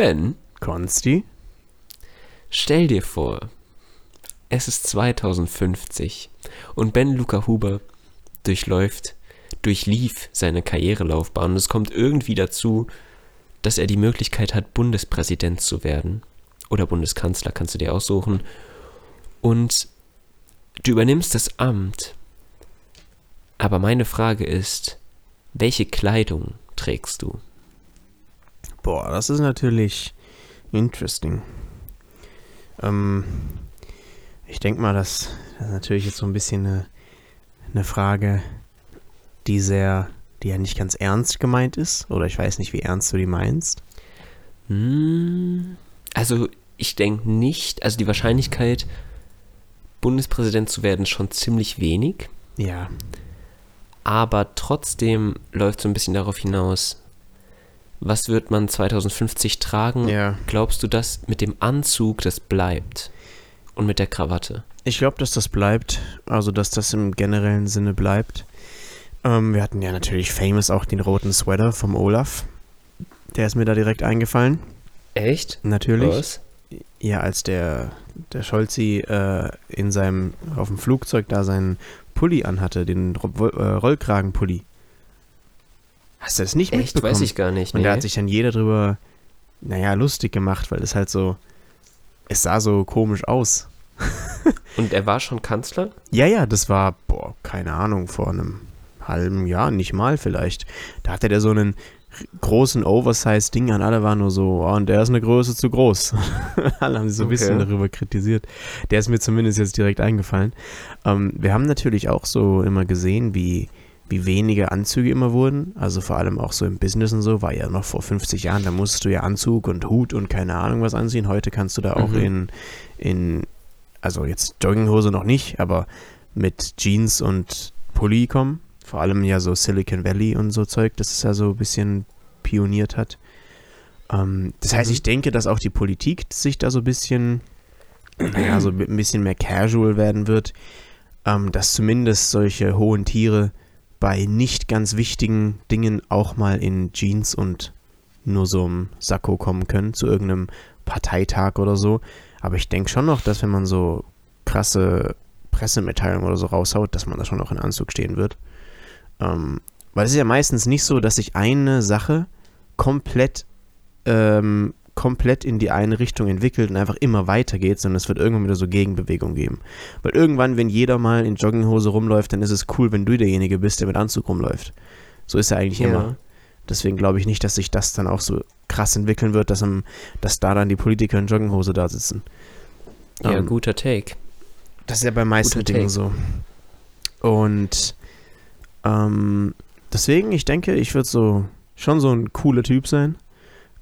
Ben, Konsti? stell dir vor, es ist 2050 und Ben Luca Huber durchläuft, durchlief seine Karrierelaufbahn und es kommt irgendwie dazu, dass er die Möglichkeit hat, Bundespräsident zu werden. Oder Bundeskanzler, kannst du dir aussuchen. Und du übernimmst das Amt. Aber meine Frage ist, welche Kleidung trägst du? Boah, das ist natürlich interesting. Ähm, ich denke mal, dass das ist natürlich jetzt so ein bisschen eine, eine Frage, die sehr, die ja nicht ganz ernst gemeint ist. Oder ich weiß nicht, wie ernst du die meinst. Hm, also ich denke nicht, also die Wahrscheinlichkeit, Bundespräsident zu werden, ist schon ziemlich wenig. Ja. Aber trotzdem läuft so ein bisschen darauf hinaus, was wird man 2050 tragen? Ja. Glaubst du, dass mit dem Anzug das bleibt? Und mit der Krawatte? Ich glaube, dass das bleibt. Also, dass das im generellen Sinne bleibt. Ähm, wir hatten ja natürlich famous auch den roten Sweater vom Olaf. Der ist mir da direkt eingefallen. Echt? Natürlich. Was? Ja, als der, der Scholzi äh, in seinem, auf dem Flugzeug da seinen Pulli anhatte, den äh, Rollkragenpulli. Hast du das nicht Echt? mitbekommen? Weiß ich gar nicht. Und da nee. hat sich dann jeder drüber, naja, lustig gemacht, weil es halt so, es sah so komisch aus. Und er war schon Kanzler? Ja, ja, das war, boah, keine Ahnung, vor einem halben Jahr, nicht mal vielleicht. Da hatte der so einen großen Oversize-Ding an. Alle waren nur so, oh, und der ist eine Größe zu groß. Alle haben sich so ein bisschen darüber kritisiert. Der ist mir zumindest jetzt direkt eingefallen. Ähm, wir haben natürlich auch so immer gesehen, wie, wie wenige Anzüge immer wurden. Also vor allem auch so im Business und so, war ja noch vor 50 Jahren, da musstest du ja Anzug und Hut und keine Ahnung was anziehen. Heute kannst du da auch Mhm. in, in, also jetzt Jogginghose noch nicht, aber mit Jeans und Pulli kommen. Vor allem ja so Silicon Valley und so Zeug, das es ja so ein bisschen pioniert hat. Ähm, das heißt, Mhm. ich denke, dass auch die Politik sich da so ein bisschen, naja, so ein bisschen mehr casual werden wird. Ähm, dass zumindest solche hohen Tiere bei nicht ganz wichtigen Dingen auch mal in Jeans und nur so einem Sakko kommen können, zu irgendeinem Parteitag oder so. Aber ich denke schon noch, dass wenn man so krasse Pressemitteilungen oder so raushaut, dass man da schon noch in Anzug stehen wird. Ähm, weil es ist ja meistens nicht so, dass sich eine Sache komplett, ähm, komplett in die eine Richtung entwickelt und einfach immer weitergeht, sondern es wird irgendwann wieder so Gegenbewegung geben. Weil irgendwann, wenn jeder mal in Jogginghose rumläuft, dann ist es cool, wenn du derjenige bist, der mit Anzug rumläuft. So ist er eigentlich immer. Deswegen glaube ich nicht, dass sich das dann auch so krass entwickeln wird, dass, am, dass da dann die Politiker in Jogginghose da sitzen. Ja, Ähm, guter Take. Das ist ja bei meisten Guter Dingen Take. so. Und ähm, deswegen, ich denke, ich würde so schon so ein cooler Typ sein.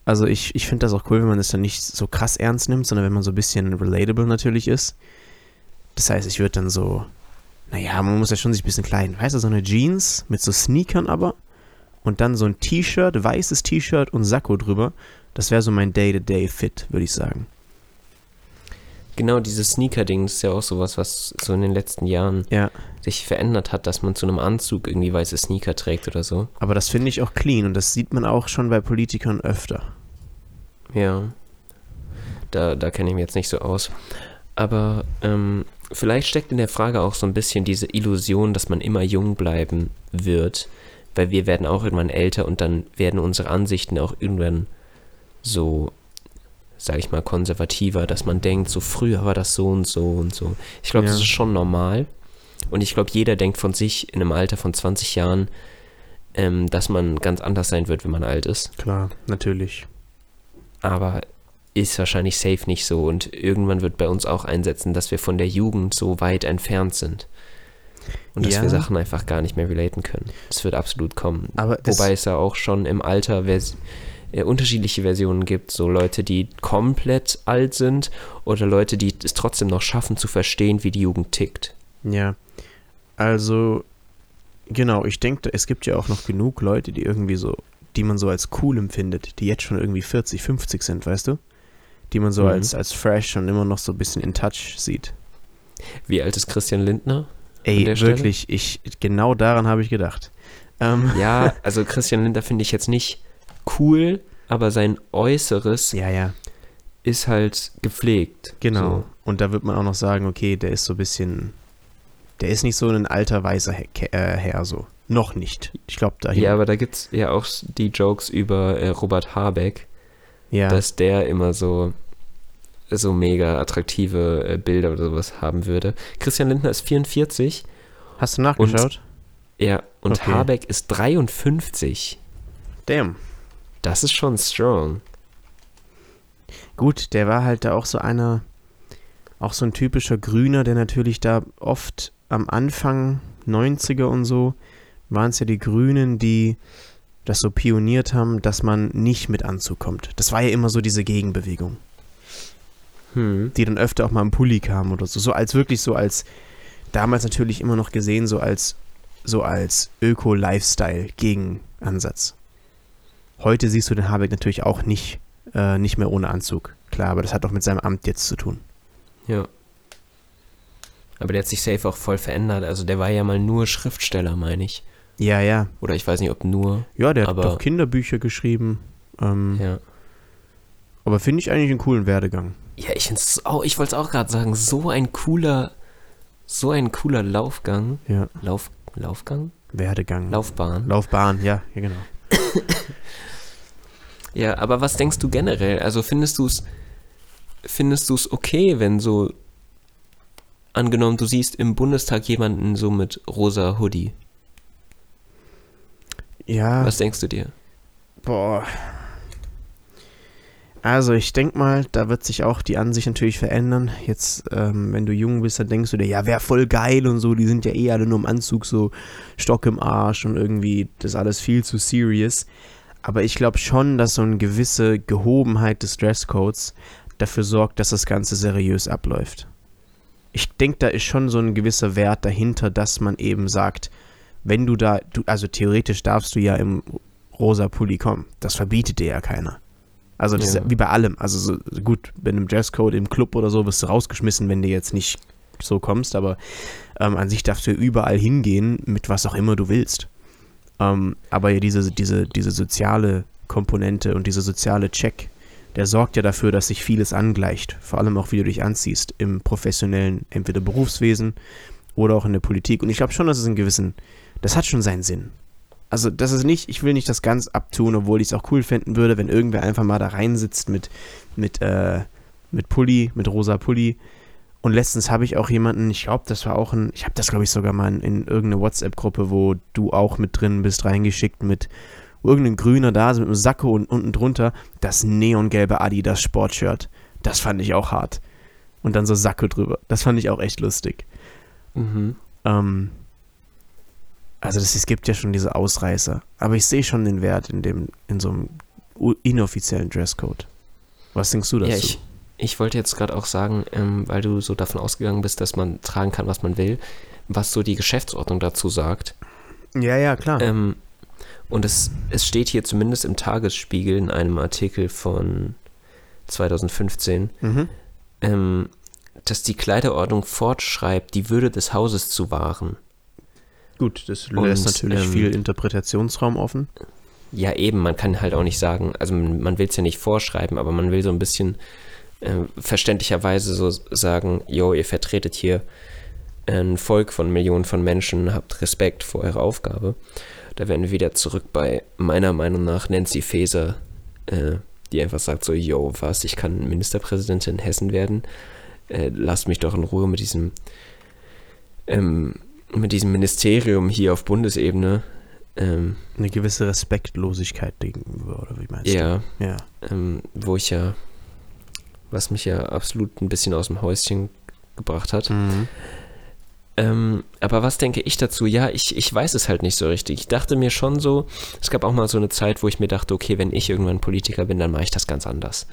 Also ich, ich finde das auch cool, wenn man es dann nicht so krass ernst nimmt, sondern wenn man so ein bisschen relatable natürlich ist. Das heißt, ich würde dann so, naja, man muss ja schon sich ein bisschen kleiden. Weißt du, so eine Jeans mit so Sneakern aber und dann so ein T-Shirt, weißes T-Shirt und Sakko drüber. Das wäre so mein Day-to-Day-Fit, würde ich sagen. Genau, dieses Sneaker-Ding ist ja auch sowas, was so in den letzten Jahren Ja. sich verändert hat, dass man zu einem Anzug irgendwie weiße Sneaker trägt oder so. Aber das finde ich auch clean und das sieht man auch schon bei Politikern öfter. Ja. Da, da kenne ich mich jetzt nicht so aus. Aber ähm, vielleicht steckt in der Frage auch so ein bisschen diese Illusion, dass man immer jung bleiben wird, weil wir werden auch irgendwann älter und dann werden unsere Ansichten auch irgendwann so, sag ich mal, konservativer, dass man denkt, so früher war das so und so und so. Ich glaube, Ja. das ist schon normal. Und ich glaube, jeder denkt von sich in einem Alter von 20 Jahren, ähm, dass man ganz anders sein wird, wenn man alt ist Klar, natürlich. Aber ist wahrscheinlich safe nicht so und irgendwann wird bei uns auch einsetzen, dass wir von der Jugend so weit entfernt sind und dass Ja. wir Sachen einfach gar nicht mehr relaten können. Das wird absolut kommen. Aber Wobei es ja auch schon im Alter vers äh, unterschiedliche Versionen gibt, so Leute, die komplett alt sind oder Leute, die es trotzdem noch schaffen zu verstehen, wie die Jugend tickt. Ja. Also, genau, ich denke, es gibt ja auch noch genug Leute, die irgendwie so, die man so als cool empfindet, die jetzt schon irgendwie 40, 50 sind, weißt du? Die man so Mhm. als, als fresh und immer noch so ein bisschen in touch sieht. Wie alt ist Christian Lindner? Ey, Stelle? wirklich, ich, genau daran habe ich gedacht. Ähm, Ja, also Christian Lindner finde ich jetzt nicht cool, aber sein Äußeres Ja, ja. ist halt gepflegt. Genau. Und da wird man auch noch sagen, okay, der ist so ein bisschen. Der ist nicht so ein alter weißer He Ke- äh, Herr so. Noch nicht. Ich glaube dahin. Ja, aber da gibt es ja auch die Jokes über äh, Robert Habeck, ja. dass der immer so so mega attraktive äh, Bilder oder sowas haben würde. Christian Lindner ist 44, Hast du nachgeschaut? ja, und Okay. Habeck ist 53. Damn. Das ist schon strong. Gut, der war halt da auch so einer, auch so ein typischer Grüner, der natürlich da oft am Anfang 90er und so waren es ja die Grünen, die das so pioniert haben, dass man nicht mit Anzug kommt. Das war ja immer so diese Gegenbewegung, Hm. die dann öfter auch mal im Pulli kam oder so. So als wirklich so als, damals natürlich immer noch gesehen, so als, so als Öko-Lifestyle-Gegenansatz. Heute siehst du den Habeck natürlich auch nicht, äh, nicht mehr ohne Anzug. Klar, aber das hat doch mit seinem Amt jetzt zu tun. Ja. Aber der hat sich safe auch voll verändert. Also der war ja mal nur Schriftsteller, meine ich. Ja, ja. Oder ich weiß nicht, ob nur. Ja, der Aber- hat doch Kinderbücher geschrieben. Ähm, Ja. Aber finde ich eigentlich einen coolen Werdegang. Ja, ich find's auch, ich wollte es auch gerade sagen, so ein cooler, so ein cooler Laufgang. Ja, Lauf, Laufgang? Werdegang. Laufbahn. Laufbahn, ja, ja, genau. Ja, aber was denkst du generell? Also findest du es findest du es okay, wenn so angenommen, du siehst im Bundestag jemanden so mit rosa Hoodie. Ja, Was denkst du dir? boah. Also ich denke mal, da wird sich auch die Ansicht natürlich verändern. Jetzt, ähm, wenn du jung bist, dann denkst du dir, ja, wäre voll geil und so, die sind ja eh alle nur im Anzug, so Stock im Arsch und irgendwie das ist alles viel zu serious. Aber ich glaube schon, dass so eine gewisse Gehobenheit des Dresscodes dafür sorgt, dass das Ganze seriös abläuft. Ich denke, da ist schon so ein gewisser Wert dahinter, dass man eben sagt, wenn du da, du, also theoretisch darfst du ja im rosa Pulli kommen. Das verbietet dir ja keiner. Also das Ja. ist wie bei allem. Also so, gut, wenn im Dresscode im Club oder so wirst du rausgeschmissen, wenn du jetzt nicht so kommst, aber ähm, an sich darfst du überall hingehen, mit was auch immer du willst. Ähm, aber ja, diese, diese, diese soziale Komponente und dieser soziale Check, der sorgt ja dafür, dass sich vieles angleicht. Vor allem auch, wie du dich anziehst im professionellen, entweder Berufswesen oder auch in der Politik. Und ich glaube schon, dass es einen gewissen, das hat schon seinen Sinn. Also das ist nicht, ich will nicht das ganz abtun, obwohl ich es auch cool finden würde, wenn irgendwer einfach mal da reinsitzt mit, mit, äh, mit Pulli, mit rosa Pulli. Und letztens habe ich auch jemanden, ich glaube, das war auch ein, ich habe das glaube ich sogar mal in, in irgendeine WhatsApp-Gruppe, wo du auch mit drin bist, reingeschickt mit irgendein Grüner da, mit einem Sakko und unten drunter das neongelbe Adidas Sportshirt. Das fand ich auch hart. Und dann so Sakko drüber. Das fand ich auch echt lustig. Mhm. Ähm, also das, es gibt ja schon diese Ausreißer. Aber ich sehe schon den Wert in dem, in so einem inoffiziellen Dresscode. Was denkst du dazu? Ja, ich, ich wollte jetzt gerade auch sagen, ähm, weil du so davon ausgegangen bist, dass man tragen kann, was man will, was so die Geschäftsordnung dazu sagt. ja, ja, klar. Ähm, und es, es steht hier zumindest im Tagesspiegel in einem Artikel von 2015, mhm. ähm, dass die Kleiderordnung fortschreibt, die Würde des Hauses zu wahren. Gut, das Und, lässt natürlich ähm, viel Interpretationsraum offen. Ja, eben, man kann halt auch nicht sagen, also man, man will es ja nicht vorschreiben, aber man will so ein bisschen äh, verständlicherweise so sagen, yo, ihr vertretet hier ein Volk von Millionen von Menschen, habt Respekt vor eurer Aufgabe. Da wären wir wieder zurück bei meiner Meinung nach Nancy Faeser, äh, die einfach sagt so, yo, was, ich kann Ministerpräsidentin in Hessen werden, äh, lasst mich doch in Ruhe mit diesem ähm, mit diesem Ministerium hier auf Bundesebene. Ähm, Eine gewisse Respektlosigkeit gegenüber, oder wie meinst ja, du? Ja. ähm, wo ich ja, was mich ja absolut ein bisschen aus dem Häuschen gebracht hat. Mhm. Ähm, aber was denke ich dazu? Ja, ich, ich weiß es halt nicht so richtig. Ich dachte mir schon so, es gab auch mal so eine Zeit, wo ich mir dachte, okay, wenn ich irgendwann Politiker bin, dann mache ich das ganz anders.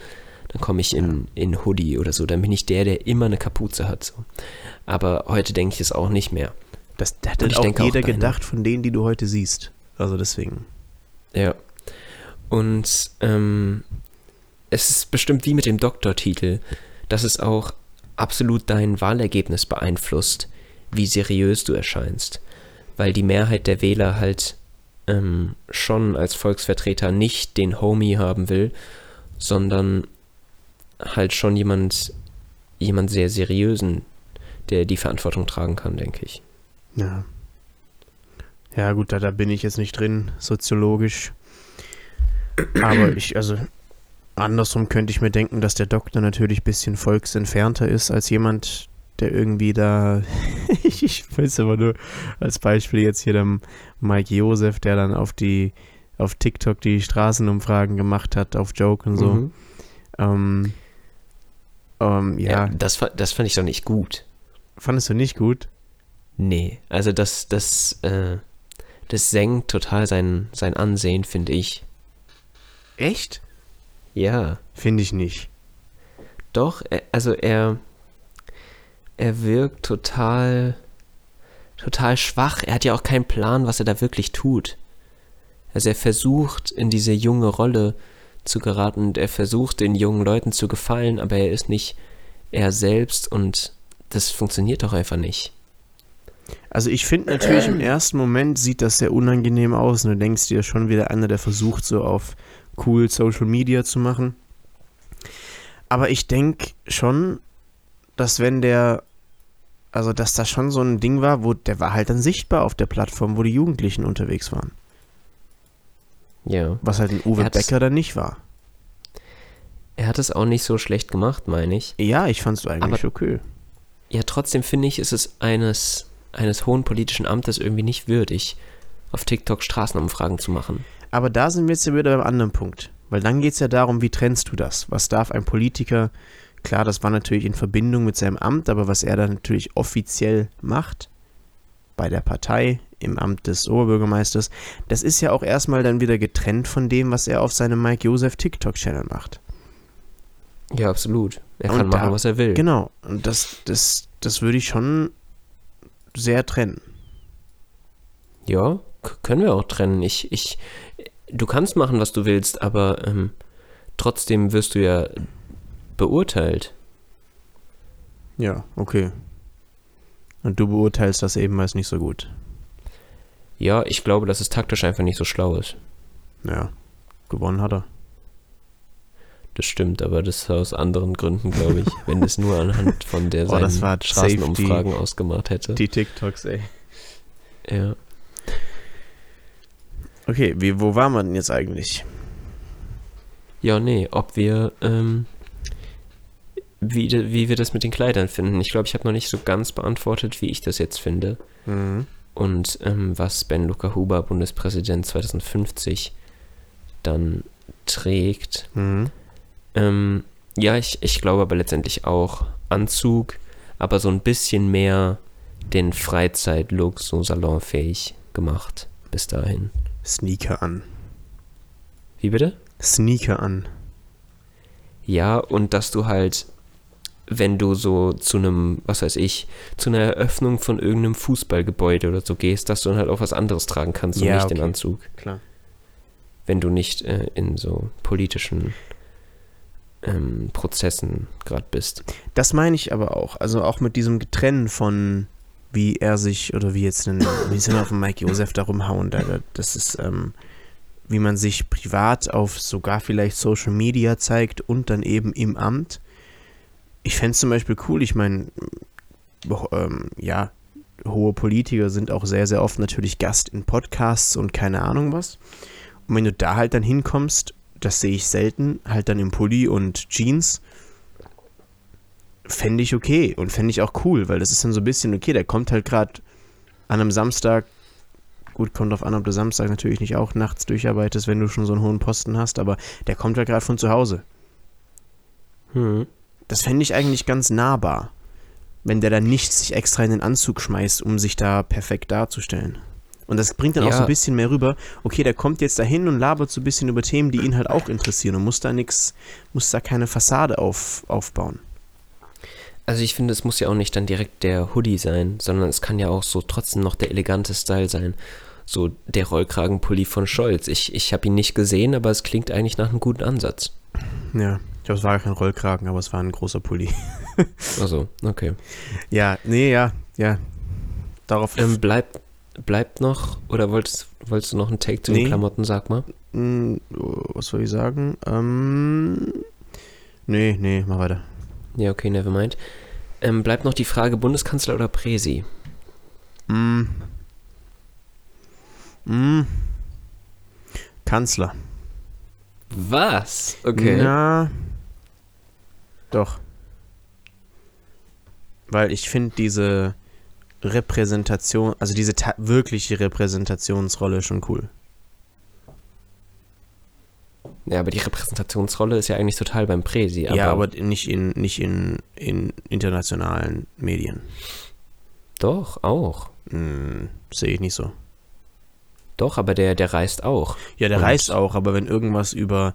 Dann komme ich in, in Hoodie oder so, dann bin ich der, der immer eine Kapuze hat. So. Aber heute denke ich es auch nicht mehr. Das, das hat auch auch jeder deine. gedacht von denen, die du heute siehst. Also deswegen. Ja. Und ähm, es ist bestimmt wie mit dem Doktortitel, dass es auch absolut dein Wahlergebnis beeinflusst, wie seriös du erscheinst. Weil die Mehrheit der Wähler halt ähm, schon als Volksvertreter nicht den Homie haben will, sondern halt schon jemand, jemand sehr seriösen, der die Verantwortung tragen kann, denke ich. Ja. Ja, gut, da, da bin ich jetzt nicht drin, soziologisch. Aber ich, also, andersrum könnte ich mir denken, dass der Doktor natürlich ein bisschen volksentfernter ist als jemand, der irgendwie da, ich weiß aber nur als Beispiel jetzt hier der Mike Josef, der dann auf die, auf TikTok die Straßenumfragen gemacht hat, auf Joke und so. Mhm. Ähm, ähm, ja, Ja, das, das fand ich doch nicht gut. fandest du nicht gut? Nee, also das, das, äh, das senkt total sein, sein Ansehen, finde ich. Echt? Ja, Finde ich nicht. doch, er, also er, er wirkt total, total schwach. Er hat ja auch keinen Plan, was er da wirklich tut. Also er versucht, in diese junge Rolle zu geraten und er versucht, den jungen Leuten zu gefallen, aber er ist nicht er selbst und das funktioniert doch einfach nicht. Also ich finde natürlich im ersten Moment sieht das sehr unangenehm aus und du denkst dir schon wieder einer, der versucht so auf cool Social Media zu machen. Aber ich denke schon, dass wenn der, also dass das schon so ein Ding war, wo der war halt dann sichtbar auf der Plattform, wo die Jugendlichen unterwegs waren. Ja. Was halt ein Uwe Er Becker dann nicht war. Er hat es auch nicht so schlecht gemacht, meine ich. Ja, ich fand's eigentlich Aber- okay. Ja, trotzdem finde ich, ist es eines, eines hohen politischen Amtes irgendwie nicht würdig, auf TikTok Straßenumfragen zu machen. Aber da sind wir jetzt ja wieder beim anderen Punkt. Weil dann geht es ja darum, wie trennst du das? Was darf ein Politiker, klar, das war natürlich in Verbindung mit seinem Amt, aber was er dann natürlich offiziell macht, bei der Partei, im Amt des Oberbürgermeisters, das ist ja auch erstmal dann wieder getrennt von dem, was er auf seinem Mike Josef TikTok-Channel macht. Ja, absolut. Er Und kann machen, da- was er will. Genau, und das, das, das würde ich schon sehr trennen. Ja, können wir auch trennen. Ich, ich, du kannst machen, was du willst, aber ähm, trotzdem wirst du ja beurteilt. Ja, okay. Und du beurteilst das eben als nicht so gut. Ja, ich glaube, dass es taktisch einfach nicht so schlau ist. Ja, gewonnen hat er. Das stimmt, aber das aus anderen Gründen, glaube ich. wenn es nur anhand von der Oh, seinen das war safe die- Straßenumfragen ausgemacht hätte. Die TikToks, ey. ja. Okay, wie, wo waren wir denn jetzt eigentlich? Ja, nee, ob wir, ähm, wie, wie wir das mit den Kleidern finden. Ich glaube, ich habe noch nicht so ganz beantwortet, wie ich das jetzt finde. Mhm. Und ähm, was Ben Luca Huber, Bundespräsident 2050, dann trägt. Mhm. Ähm, ja, ich, ich glaube aber letztendlich auch Anzug, aber so ein bisschen mehr den Freizeitlook so salonfähig gemacht bis dahin. Sneaker an. Wie bitte? Sneaker an. Ja, und dass du halt, wenn du so zu einem, was weiß ich, zu einer Eröffnung von irgendeinem Fußballgebäude oder so gehst, dass du dann halt auch was anderes tragen kannst und Ja, nicht den okay. Anzug, Klar. wenn du nicht äh, in so politischen ähm, Prozessen gerade bist. Das meine ich aber auch. Also auch mit diesem Getrennen von wie er sich oder wie jetzt einen, wie sie auf den Mike Josef da rumhauen. Da, da- das ist, ähm, wie man sich privat auf sogar vielleicht Social Media zeigt und dann eben im Amt. Ich fände es zum Beispiel cool, ich meine, ähm, ja, hohe Politiker sind auch sehr, sehr oft natürlich Gast in Podcasts und keine Ahnung was. Und wenn du da halt dann hinkommst, das sehe ich selten, halt dann im Pulli und Jeans, fände ich okay und fände ich auch cool, weil das ist dann so ein bisschen, okay, der kommt halt gerade an einem Samstag, gut, kommt auf an, ob du Samstag natürlich nicht auch nachts durcharbeitest, wenn du schon so einen hohen Posten hast, aber der kommt halt gerade von zu Hause. Hm. Das fände ich eigentlich ganz nahbar, wenn der dann nicht sich extra in den Anzug schmeißt, um sich da perfekt darzustellen. Und das bringt dann auch Ja. so ein bisschen mehr rüber, okay, der kommt jetzt dahin und labert so ein bisschen über Themen, die ihn halt auch interessieren und muss da nichts, muss da keine Fassade auf, aufbauen. Also ich finde, es muss ja auch nicht dann direkt der Hoodie sein, sondern es kann ja auch so trotzdem noch der elegante Style sein. So der Rollkragenpulli von Scholz. Ich, ich habe ihn nicht gesehen, aber es klingt eigentlich nach einem guten Ansatz. Ja, ich glaube, es war gar kein Rollkragen, aber es war ein großer Pulli. Also, okay. Ja, nee, ja, ja. Darauf Ähm, bleibt, bleibt noch, oder wolltest, wolltest du noch einen Take zu Nee. den Klamotten, sag mal? Hm, was soll ich sagen? Ähm, nee, nee, mach weiter. Ja, okay, never mind. Ähm, bleibt noch die Frage, Bundeskanzler oder Präsi? Hm. Hm. Kanzler. Was? Okay. Ja. Doch. Weil ich finde diese Repräsentation, also diese wirkliche Repräsentationsrolle schon cool. Ja, aber die Repräsentationsrolle ist ja eigentlich total beim Präsi. Aber ja, aber nicht in nicht in, in internationalen Medien. Doch, auch. Hm, Sehe ich nicht so. Doch, aber der, der reist auch. Ja, der Und- reist auch, aber wenn irgendwas über,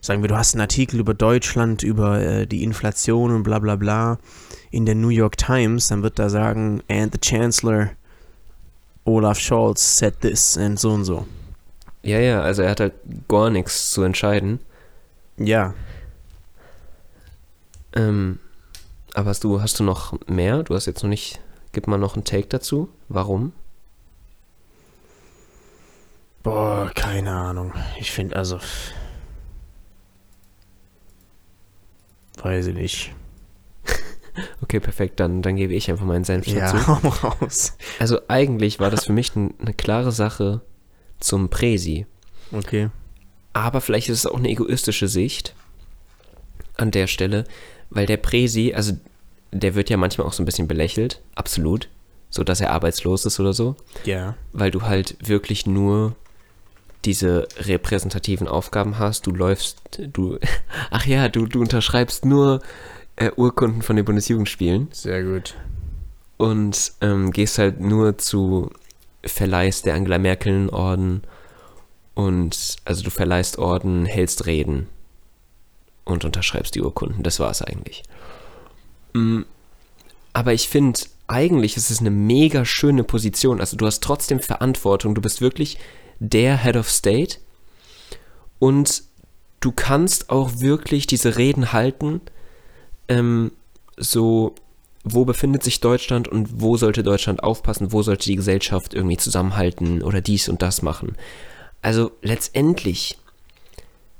sagen wir, du hast einen Artikel über Deutschland, über äh, die Inflation und bla bla bla in der New York Times, dann wird da sagen, and the Chancellor Olaf Scholz said this and so und so. Ja, ja, also er hat halt gar nichts zu entscheiden. Ja, Ähm, aber hast du, hast du noch mehr? Du hast jetzt noch nicht. Gib mal noch einen Take dazu. Warum? boah, keine Ahnung. Ich finde also, weiß ich nicht. Okay, perfekt, dann, dann gebe ich einfach meinen Senf dazu. Ja, hau raus. Also eigentlich war das für mich eine klare Sache zum Präsi. Okay. Aber vielleicht ist es auch eine egoistische Sicht an der Stelle, weil der Präsi, also der wird ja manchmal auch so ein bisschen belächelt, absolut, so dass er arbeitslos ist oder so, Ja. weil du halt wirklich nur diese repräsentativen Aufgaben hast. Du läufst, du, ach ja, du, du unterschreibst nur äh, Urkunden von den Bundesjugendspielen Sehr gut. und ähm, gehst halt nur zu verleihst der Angela Merkel Orden und also du verleihst Orden, hältst Reden und unterschreibst die Urkunden. Das war es eigentlich. Mm, Aber ich finde, eigentlich ist es eine mega schöne Position. Also du hast trotzdem Verantwortung. Du bist wirklich der Head of State und du kannst auch wirklich diese Reden halten, ähm, so wo befindet sich Deutschland und wo sollte Deutschland aufpassen, wo sollte die Gesellschaft irgendwie zusammenhalten oder dies und das machen. Also letztendlich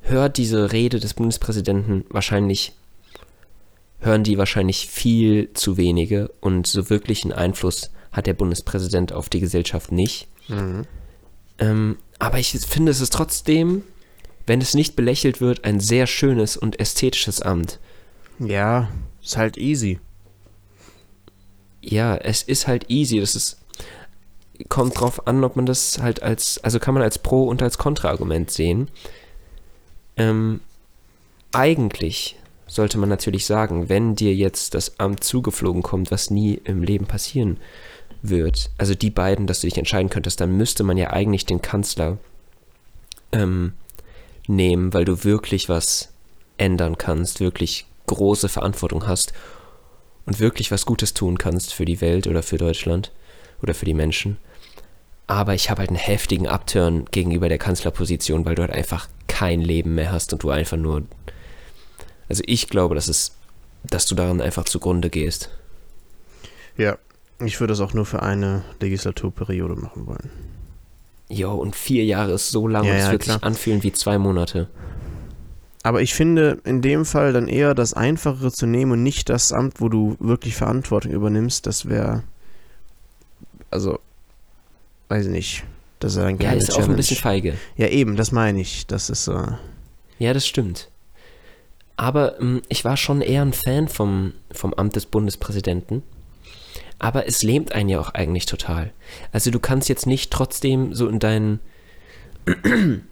hört diese Rede des Bundespräsidenten wahrscheinlich, hören die wahrscheinlich viel zu wenige und so wirklich einen Einfluss hat der Bundespräsident auf die Gesellschaft nicht. Mhm. Ähm, aber ich finde, es ist trotzdem, wenn es nicht belächelt wird, ein sehr schönes und ästhetisches Amt. Ja, ist halt easy. Ja, es ist halt easy. Das ist kommt drauf an, ob man das halt als, also kann man als Pro- und als Kontraargument sehen. Ähm, eigentlich sollte man natürlich sagen, wenn dir jetzt das Amt zugeflogen kommt, was nie im Leben passieren wird, also die beiden, dass du dich entscheiden könntest, dann müsste man ja eigentlich den Kanzler ähm, nehmen, weil du wirklich was ändern kannst, wirklich große Verantwortung hast und wirklich was Gutes tun kannst für die Welt oder für Deutschland oder für die Menschen. Aber ich habe halt einen heftigen Upturn gegenüber der Kanzlerposition, weil du halt einfach kein Leben mehr hast und du einfach nur. Also ich glaube, dass es, dass du daran einfach zugrunde gehst. Ja. Ich würde das auch nur für eine Legislaturperiode machen wollen. Jo, und vier Jahre ist so lang Ja, und es ja, wird klar. sich anfühlen wie zwei Monate. Aber ich finde in dem Fall dann eher das Einfachere zu nehmen und nicht das Amt, wo du wirklich Verantwortung übernimmst. Das wäre. Also. Weiß ich nicht. Das ist eine Ja, geile ist auch Challenge. ein bisschen feige. Ja, eben, das meine ich. Das ist. Äh, Ja, das stimmt. Aber ähm, ich war schon eher ein Fan vom, vom Amt des Bundespräsidenten. Aber es lähmt einen ja auch eigentlich total. Also du kannst jetzt nicht trotzdem so in deinen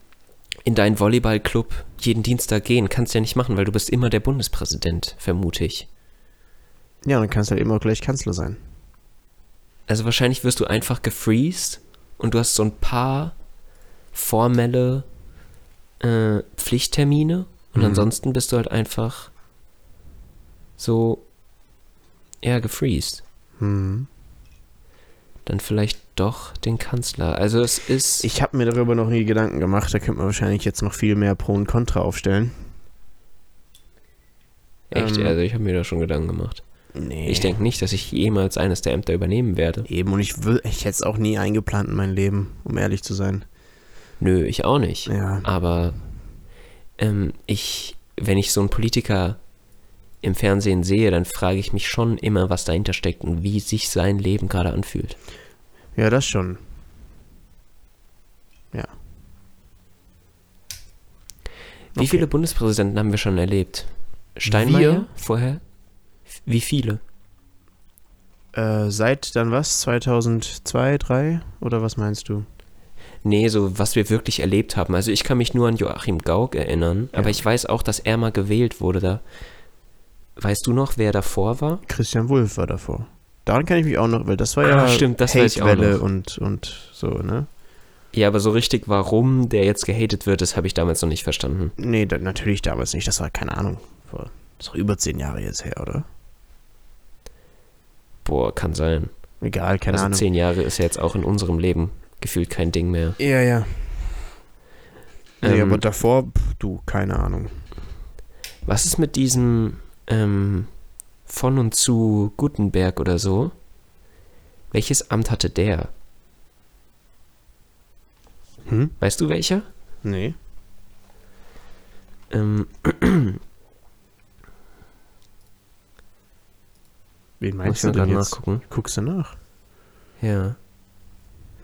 in deinen Volleyballclub jeden Dienstag gehen. Kannst ja nicht machen, weil du bist immer der Bundespräsident, vermute ich. ja, dann kannst du halt immer gleich Kanzler sein. Also wahrscheinlich wirst du einfach gefreezed und du hast so ein paar formelle äh, Pflichttermine und Mhm. ansonsten bist du halt einfach so ja gefreezed. Hm. Dann vielleicht doch den Kanzler. Also es ist Ich habe mir darüber noch nie Gedanken gemacht. Da könnte man wahrscheinlich jetzt noch viel mehr Pro und Contra aufstellen. echt, ähm, also ich habe mir da schon Gedanken gemacht. Nee. Ich denke nicht, dass ich jemals eines der Ämter übernehmen werde. Eben, und ich, will, ich hätte es auch nie eingeplant in mein Leben, um ehrlich zu sein. Nö, ich auch nicht. Ja. Aber ähm, ich, wenn ich so einen Politiker im Fernsehen sehe, dann frage ich mich schon immer, was dahinter steckt und wie sich sein Leben gerade anfühlt. Ja, das schon. Wie Okay. viele Bundespräsidenten haben wir schon erlebt? Steinmeier Wir? vorher? Wie viele? Äh, seit dann was? 2002, 3 oder was meinst du? Nee, so was wir wirklich erlebt haben. Also ich kann mich nur an Joachim Gauck erinnern, aber Ja. ich weiß auch, dass er mal gewählt wurde da. Weißt du noch, wer davor war? Christian Wulff war davor. Daran kann ich mich auch noch, weil das war Ah, ja stimmt, das Hatewelle und, und so, ne? Ja, aber so richtig, warum der jetzt gehatet wird, das habe ich damals noch nicht verstanden. Nee, da, natürlich damals nicht. Das war, keine Ahnung, vor, doch über zehn Jahre jetzt her, oder? Boah, kann sein. Egal, keine also Ahnung. zehn Jahre ist ja jetzt auch in unserem Leben gefühlt kein Ding mehr. Ja, ja. Nee, Ähm, aber davor, pf, du, keine Ahnung. Was ist mit diesem ähm, von und zu Gutenberg oder so? Welches Amt hatte der? Hm? Weißt du welcher? Nee. Ähm, Wen meinst du denn jetzt? nachgucken. Guckst du nach? Ja.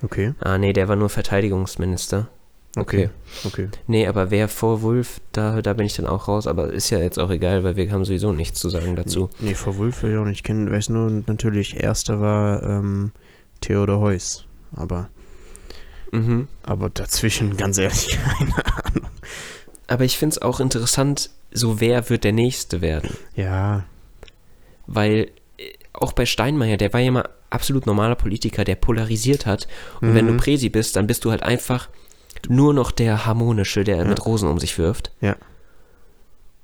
Okay. Ah, nee, der war nur Verteidigungsminister. Okay. Okay. Nee, aber wer vor Wolf, da, da bin ich dann auch raus, aber ist ja jetzt auch egal, weil wir haben sowieso nichts zu sagen dazu. Nee, Frau Wulff will ich auch nicht kennen. Weiß nur, natürlich, erster war ähm, Theodor Heuss. Aber, Mhm. aber dazwischen, ganz ehrlich, keine Ahnung. Aber ich finde es auch interessant, so wer wird der Nächste werden. Ja, Weil äh, auch bei Steinmeier, der war ja mal absolut normaler Politiker, der polarisiert hat. Und wenn du Mhm. Präsi bist, dann bist du halt einfach nur noch der Harmonische, der Ja. mit Rosen um sich wirft. Ja.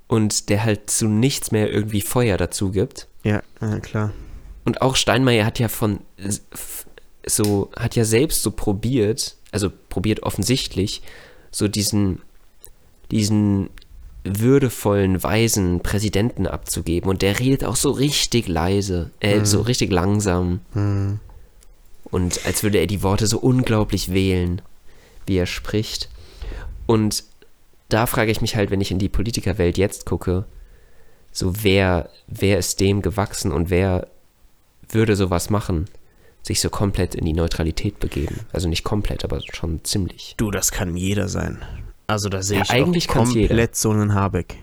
Und der halt zu nichts mehr irgendwie Feuer dazu gibt. ja, ja klar. Und auch Steinmeier hat ja von so, hat ja selbst so probiert, also probiert offensichtlich, so diesen, diesen würdevollen, weisen Präsidenten abzugeben. Und der redet auch so richtig leise, äh, Mhm. so richtig langsam. Hm. Und als würde er die Worte so unglaublich wählen, wie er spricht. Und da frage ich mich halt, wenn ich in die Politikerwelt jetzt gucke, so wer, wer ist dem gewachsen und wer würde sowas machen? Sich so komplett in die Neutralität begeben. Also nicht komplett, aber schon ziemlich. Du, das kann jeder sein. Also da sehe Ja, ich eigentlich komplett jeder. so einen Habeck.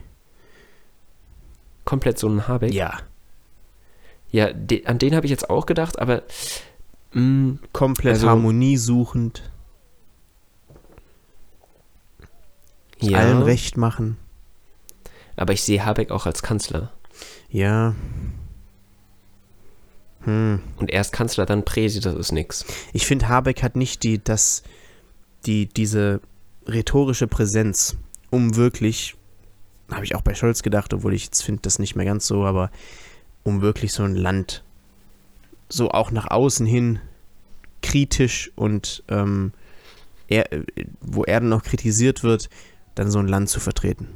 Komplett so ein Habeck. Ja. Ja, de, an den habe ich jetzt auch gedacht, aber mh, Komplett Also- harmoniesuchend, ja, allen recht machen. aber ich sehe Habeck auch als Kanzler. Ja. Hm. Und erst Kanzler, dann Präsi, das ist nix. Ich finde, Habeck hat nicht die, das, die, diese rhetorische Präsenz, um wirklich, habe ich auch bei Scholz gedacht, obwohl ich jetzt finde das nicht mehr ganz so, aber um wirklich so ein Land so auch nach außen hin kritisch und ähm, er, äh, wo er dann noch kritisiert wird, dann so ein Land zu vertreten.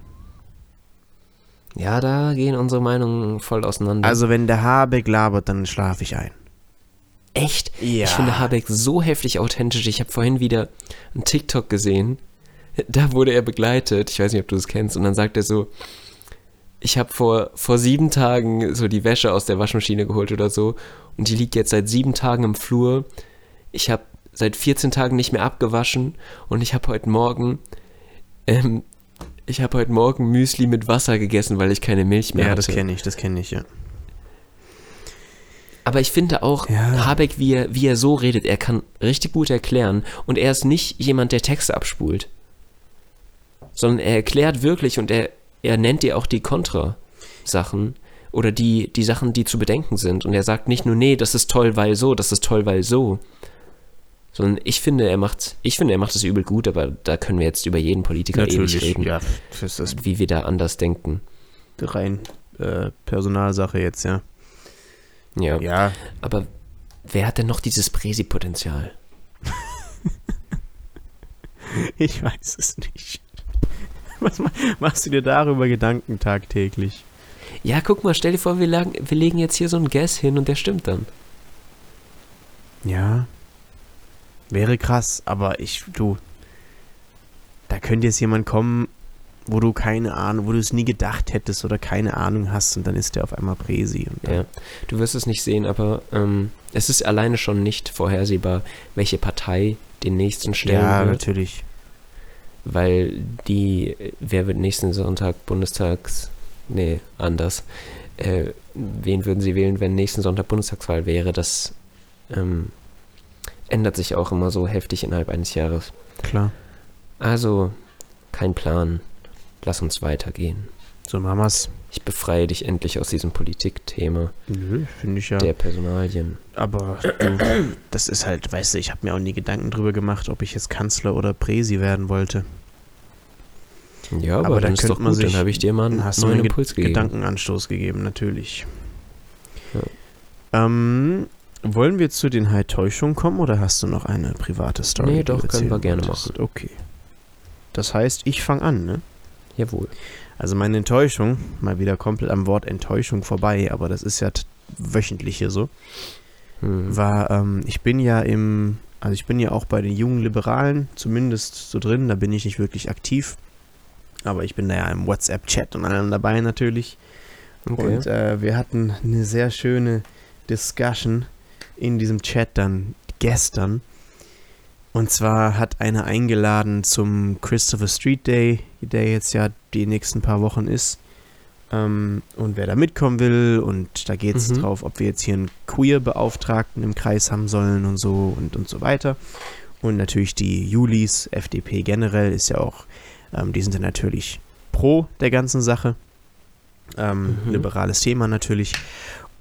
Ja, da gehen unsere Meinungen voll auseinander. Also wenn der Habeck labert, dann schlafe ich ein. echt? Ja. Ich finde Habeck so heftig authentisch. Ich habe vorhin wieder einen TikTok gesehen. Da wurde er begleitet. Ich weiß nicht, ob du es kennst. Und dann sagt er so, ich habe vor, vor sieben Tagen so die Wäsche aus der Waschmaschine geholt oder so. Und die liegt jetzt seit sieben Tagen im Flur. Ich habe seit 14 Tagen nicht mehr abgewaschen. Und ich habe heute Morgen, ähm, ich habe heute Morgen Müsli mit Wasser gegessen, weil ich keine Milch mehr Ja, hatte. das kenne ich, das kenne ich, ja. Aber ich finde auch, Ja. Habeck, wie er, wie er so redet, er kann richtig gut erklären und er ist nicht jemand, der Texte abspult. Sondern er erklärt wirklich und er, er nennt dir auch die Kontra-Sachen oder die, die Sachen, die zu bedenken sind. Und er sagt nicht nur, nee, das ist toll, weil so, das ist toll, weil so. Sondern ich finde, er macht, ich finde, er macht es übel gut, aber da können wir jetzt über jeden Politiker ewig reden, ja. Das ist wie wir da anders denken. rein äh, Personalsache jetzt, ja. Ja. Ja, Aber wer hat denn noch dieses Präsi-Potenzial? ich weiß es nicht. Was ma- machst du dir darüber Gedanken tagtäglich? Ja, guck mal, stell dir vor, wir, lagen, wir legen jetzt hier so einen Guess hin und der stimmt dann. Ja. Wäre krass, aber ich, du, da könnte jetzt jemand kommen, wo du keine Ahnung, wo du es nie gedacht hättest oder keine Ahnung hast und dann ist der auf einmal Präsi. Ja, du wirst es nicht sehen, aber ähm, es ist alleine schon nicht vorhersehbar, welche Partei den nächsten stellen ja wird, natürlich. weil die, wer wird nächsten Sonntag Bundestags, nee, anders, äh, wen würden sie wählen, wenn nächsten Sonntag Bundestagswahl wäre, das ähm, ändert sich auch immer so heftig innerhalb eines Jahres. Klar. Also, kein Plan, lass uns weitergehen. So Mamas. Ich befreie dich endlich aus diesem Politikthema Nö, finde ich ja. der Personalien. Aber du, das ist halt, weißt du, ich habe mir auch nie Gedanken drüber gemacht, ob ich jetzt Kanzler oder Präsi werden wollte. Ja, aber, Aber da dann ist doch man gut, dann sich- habe ich dir mal einen Dann hast neuen einen Impuls Ge gegeben. Gedankenanstoß gegeben, natürlich. Ähm, wollen wir zu den High-Täuschungen kommen oder hast du noch eine private Story? Nee, doch, können wir gerne wolltest? Okay. Das heißt, ich fange an, ne? Jawohl. Also meine Enttäuschung, mal wieder komplett am Wort Enttäuschung vorbei, aber das ist ja wöchentlich hier so, Hm. war, ähm, ich bin ja im, also ich bin ja auch bei den jungen Liberalen zumindest so drin, da bin ich nicht wirklich aktiv, aber ich bin da ja im WhatsApp-Chat und allem dabei natürlich. Okay. Und äh, wir hatten eine sehr schöne Discussion in diesem Chat dann gestern. Und zwar hat einer eingeladen zum Christopher Street Day, der jetzt ja die nächsten paar Wochen ist. Ähm, und wer da mitkommen will, und da geht es Mhm. drauf, ob wir jetzt hier einen Queer-Beauftragten im Kreis haben sollen und so und, und so weiter. Und natürlich die Julis, FDP generell, ist ja auch, ähm, die sind ja natürlich pro der ganzen Sache. Ähm, Mhm. Liberales Thema natürlich.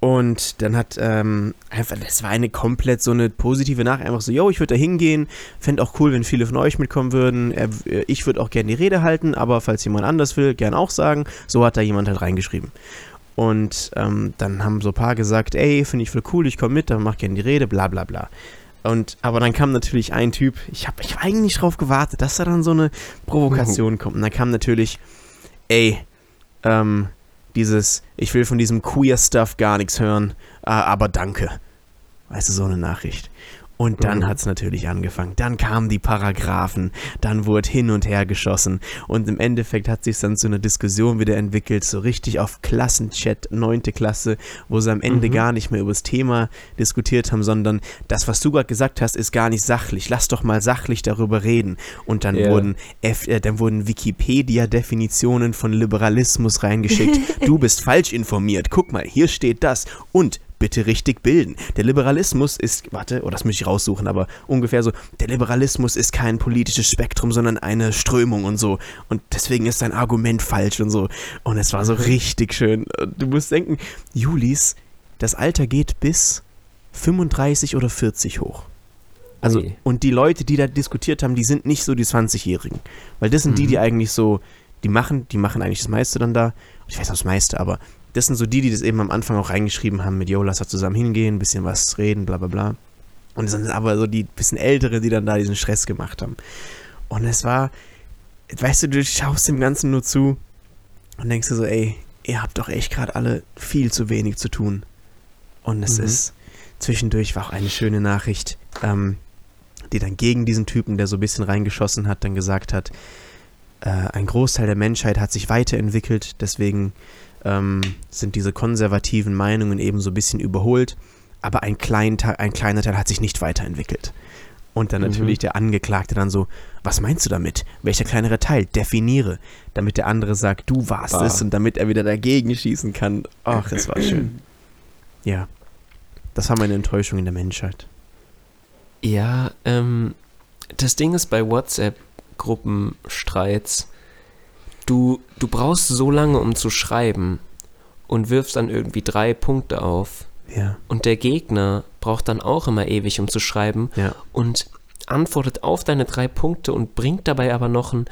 Und dann hat ähm, einfach, das war eine komplett so eine positive Nachricht, einfach so, yo, ich würde da hingehen, fände auch cool, wenn viele von euch mitkommen würden. Er, ich würde auch gerne die Rede halten, aber falls jemand anders will, gern auch sagen. So hat da jemand halt reingeschrieben. Und ähm, dann haben so ein paar gesagt, ey, finde ich voll cool, ich komme mit, dann mach gerne die Rede, bla bla bla. Und, aber dann kam natürlich ein Typ, ich habe ich war eigentlich drauf gewartet, dass da dann so eine Provokation kommt. Und dann kam natürlich, ey, ähm, dieses, ich will von diesem Queer-Stuff gar nichts hören, äh, aber danke. Weißt du, so eine Nachricht. Und dann Mhm. hat es natürlich angefangen. Dann kamen die Paragraphen, dann wurde hin und her geschossen. Und im Endeffekt hat sich dann zu einer Diskussion wieder entwickelt, so richtig auf Klassenchat, neunte Klasse, wo sie am Ende Mhm. gar nicht mehr über das Thema diskutiert haben, sondern das, was du gerade gesagt hast, ist gar nicht sachlich. Lass doch mal sachlich darüber reden. Und dann Ja. wurden F äh, dann wurden Wikipedia-Definitionen von Liberalismus reingeschickt. du bist falsch informiert. Guck mal, hier steht das. Und bitte richtig bilden. Der Liberalismus ist, warte, oh, das muss ich raussuchen, aber ungefähr so, der Liberalismus ist kein politisches Spektrum, sondern eine Strömung und so. Und deswegen ist dein Argument falsch und so. Und es war so richtig schön. Du musst denken, Julis, das Alter geht bis 35 oder 40 hoch. Also, Ui. und die Leute, die da diskutiert haben, die sind nicht so die 20-Jährigen. Weil das sind die, die Mhm. eigentlich so, die machen, die machen eigentlich das meiste dann da. Ich weiß das meiste, aber das sind so die, die das eben am Anfang auch reingeschrieben haben mit, yo, lass da zusammen hingehen, ein bisschen was reden, bla bla bla. Und das sind aber so die bisschen Ältere, die dann da diesen Stress gemacht haben. Und es war, weißt du, du schaust dem Ganzen nur zu und denkst dir so, ey, ihr habt doch echt gerade alle viel zu wenig zu tun. Und es Mhm. ist, zwischendurch war auch eine schöne Nachricht, ähm, die dann gegen diesen Typen, der so ein bisschen reingeschossen hat, dann gesagt hat, äh, ein Großteil der Menschheit hat sich weiterentwickelt, deswegen ähm, sind diese konservativen Meinungen eben so ein bisschen überholt, aber ein, klein, ein kleiner Teil hat sich nicht weiterentwickelt. Und dann Mhm. natürlich der Angeklagte dann so, was meinst du damit? Welcher kleinere Teil? Definiere. Damit der andere sagt, du warst Ah. es und damit er wieder dagegen schießen kann. Ach, das war schön. Ja. Das war meine Enttäuschung in der Menschheit. Ja, ähm, das Ding ist bei WhatsApp-Gruppenstreits, du, du brauchst so lange, um zu schreiben und wirfst dann irgendwie drei Punkte auf. Ja. Und der Gegner braucht dann auch immer ewig, um zu schreiben Ja. und antwortet auf deine drei Punkte und bringt dabei aber noch ein,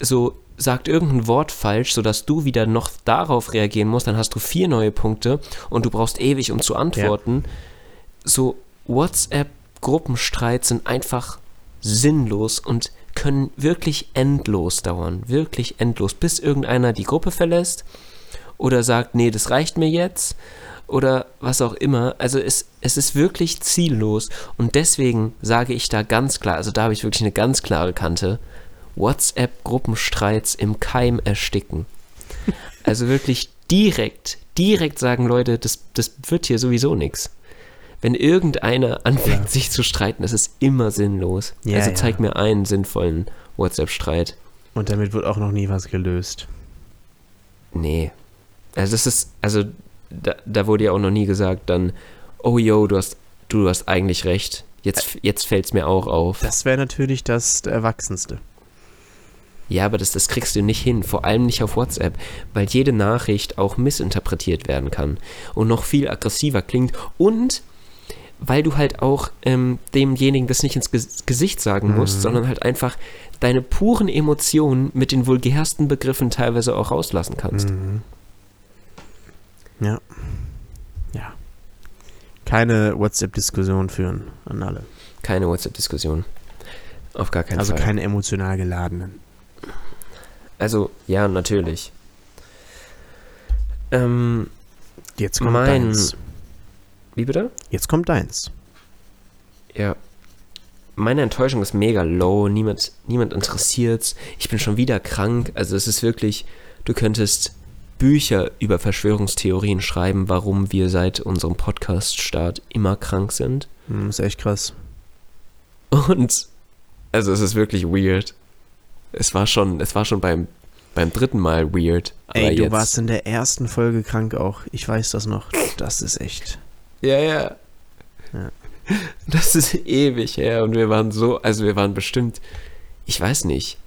so sagt irgendein Wort falsch, sodass du wieder noch darauf reagieren musst, dann hast du vier neue Punkte und du brauchst ewig, um zu antworten. So WhatsApp-Gruppenstreits sind einfach sinnlos und können wirklich endlos dauern, wirklich endlos, bis irgendeiner die Gruppe verlässt oder sagt, nee, das reicht mir jetzt oder was auch immer. Also es, es ist wirklich ziellos und deswegen sage ich da ganz klar, also da habe ich wirklich eine ganz klare Kante, WhatsApp-Gruppenstreits im Keim ersticken. Also wirklich direkt, direkt sagen Leute, das, das wird hier sowieso nichts. Wenn irgendeiner anfängt, Ja. sich zu streiten, das ist immer sinnlos. Ja, also ja. zeig mir einen sinnvollen WhatsApp-Streit. Und damit wird auch noch nie was gelöst. Nee. Also das ist, also da, da wurde ja auch noch nie gesagt dann, oh yo, du hast, du hast eigentlich recht. Jetzt, jetzt fällt es mir auch auf. Das wäre natürlich das Erwachsenste. Ja, aber das, das kriegst du nicht hin, vor allem nicht auf WhatsApp, weil jede Nachricht auch missinterpretiert werden kann und noch viel aggressiver klingt und weil du halt auch ähm, demjenigen das nicht ins Ges Gesicht sagen musst, Mhm. sondern halt einfach deine puren Emotionen mit den vulgärsten Begriffen teilweise auch rauslassen kannst. Mhm. Ja. Ja. Keine WhatsApp-Diskussion führen an alle. Keine WhatsApp-Diskussion. Auf gar keinen also Fall. keine emotional geladenen. also, ja, natürlich. Ähm, Jetzt kommt Mein- deins. Wie bitte? Jetzt kommt deins. Ja. Meine Enttäuschung ist mega low, niemand, niemand interessiert's. Ich bin schon wieder krank. Also es ist wirklich, du könntest Bücher über Verschwörungstheorien schreiben, warum wir seit unserem Podcast-Start immer krank sind. Hm, ist echt krass. Und also es ist wirklich weird. Es war schon, es war schon beim, beim dritten Mal weird. Ey, du warst in der ersten Folge krank auch. Ich weiß das noch. Das ist echt. Ja, ja. Ja. Das ist ewig her und wir waren so, also wir waren bestimmt, ich weiß nicht,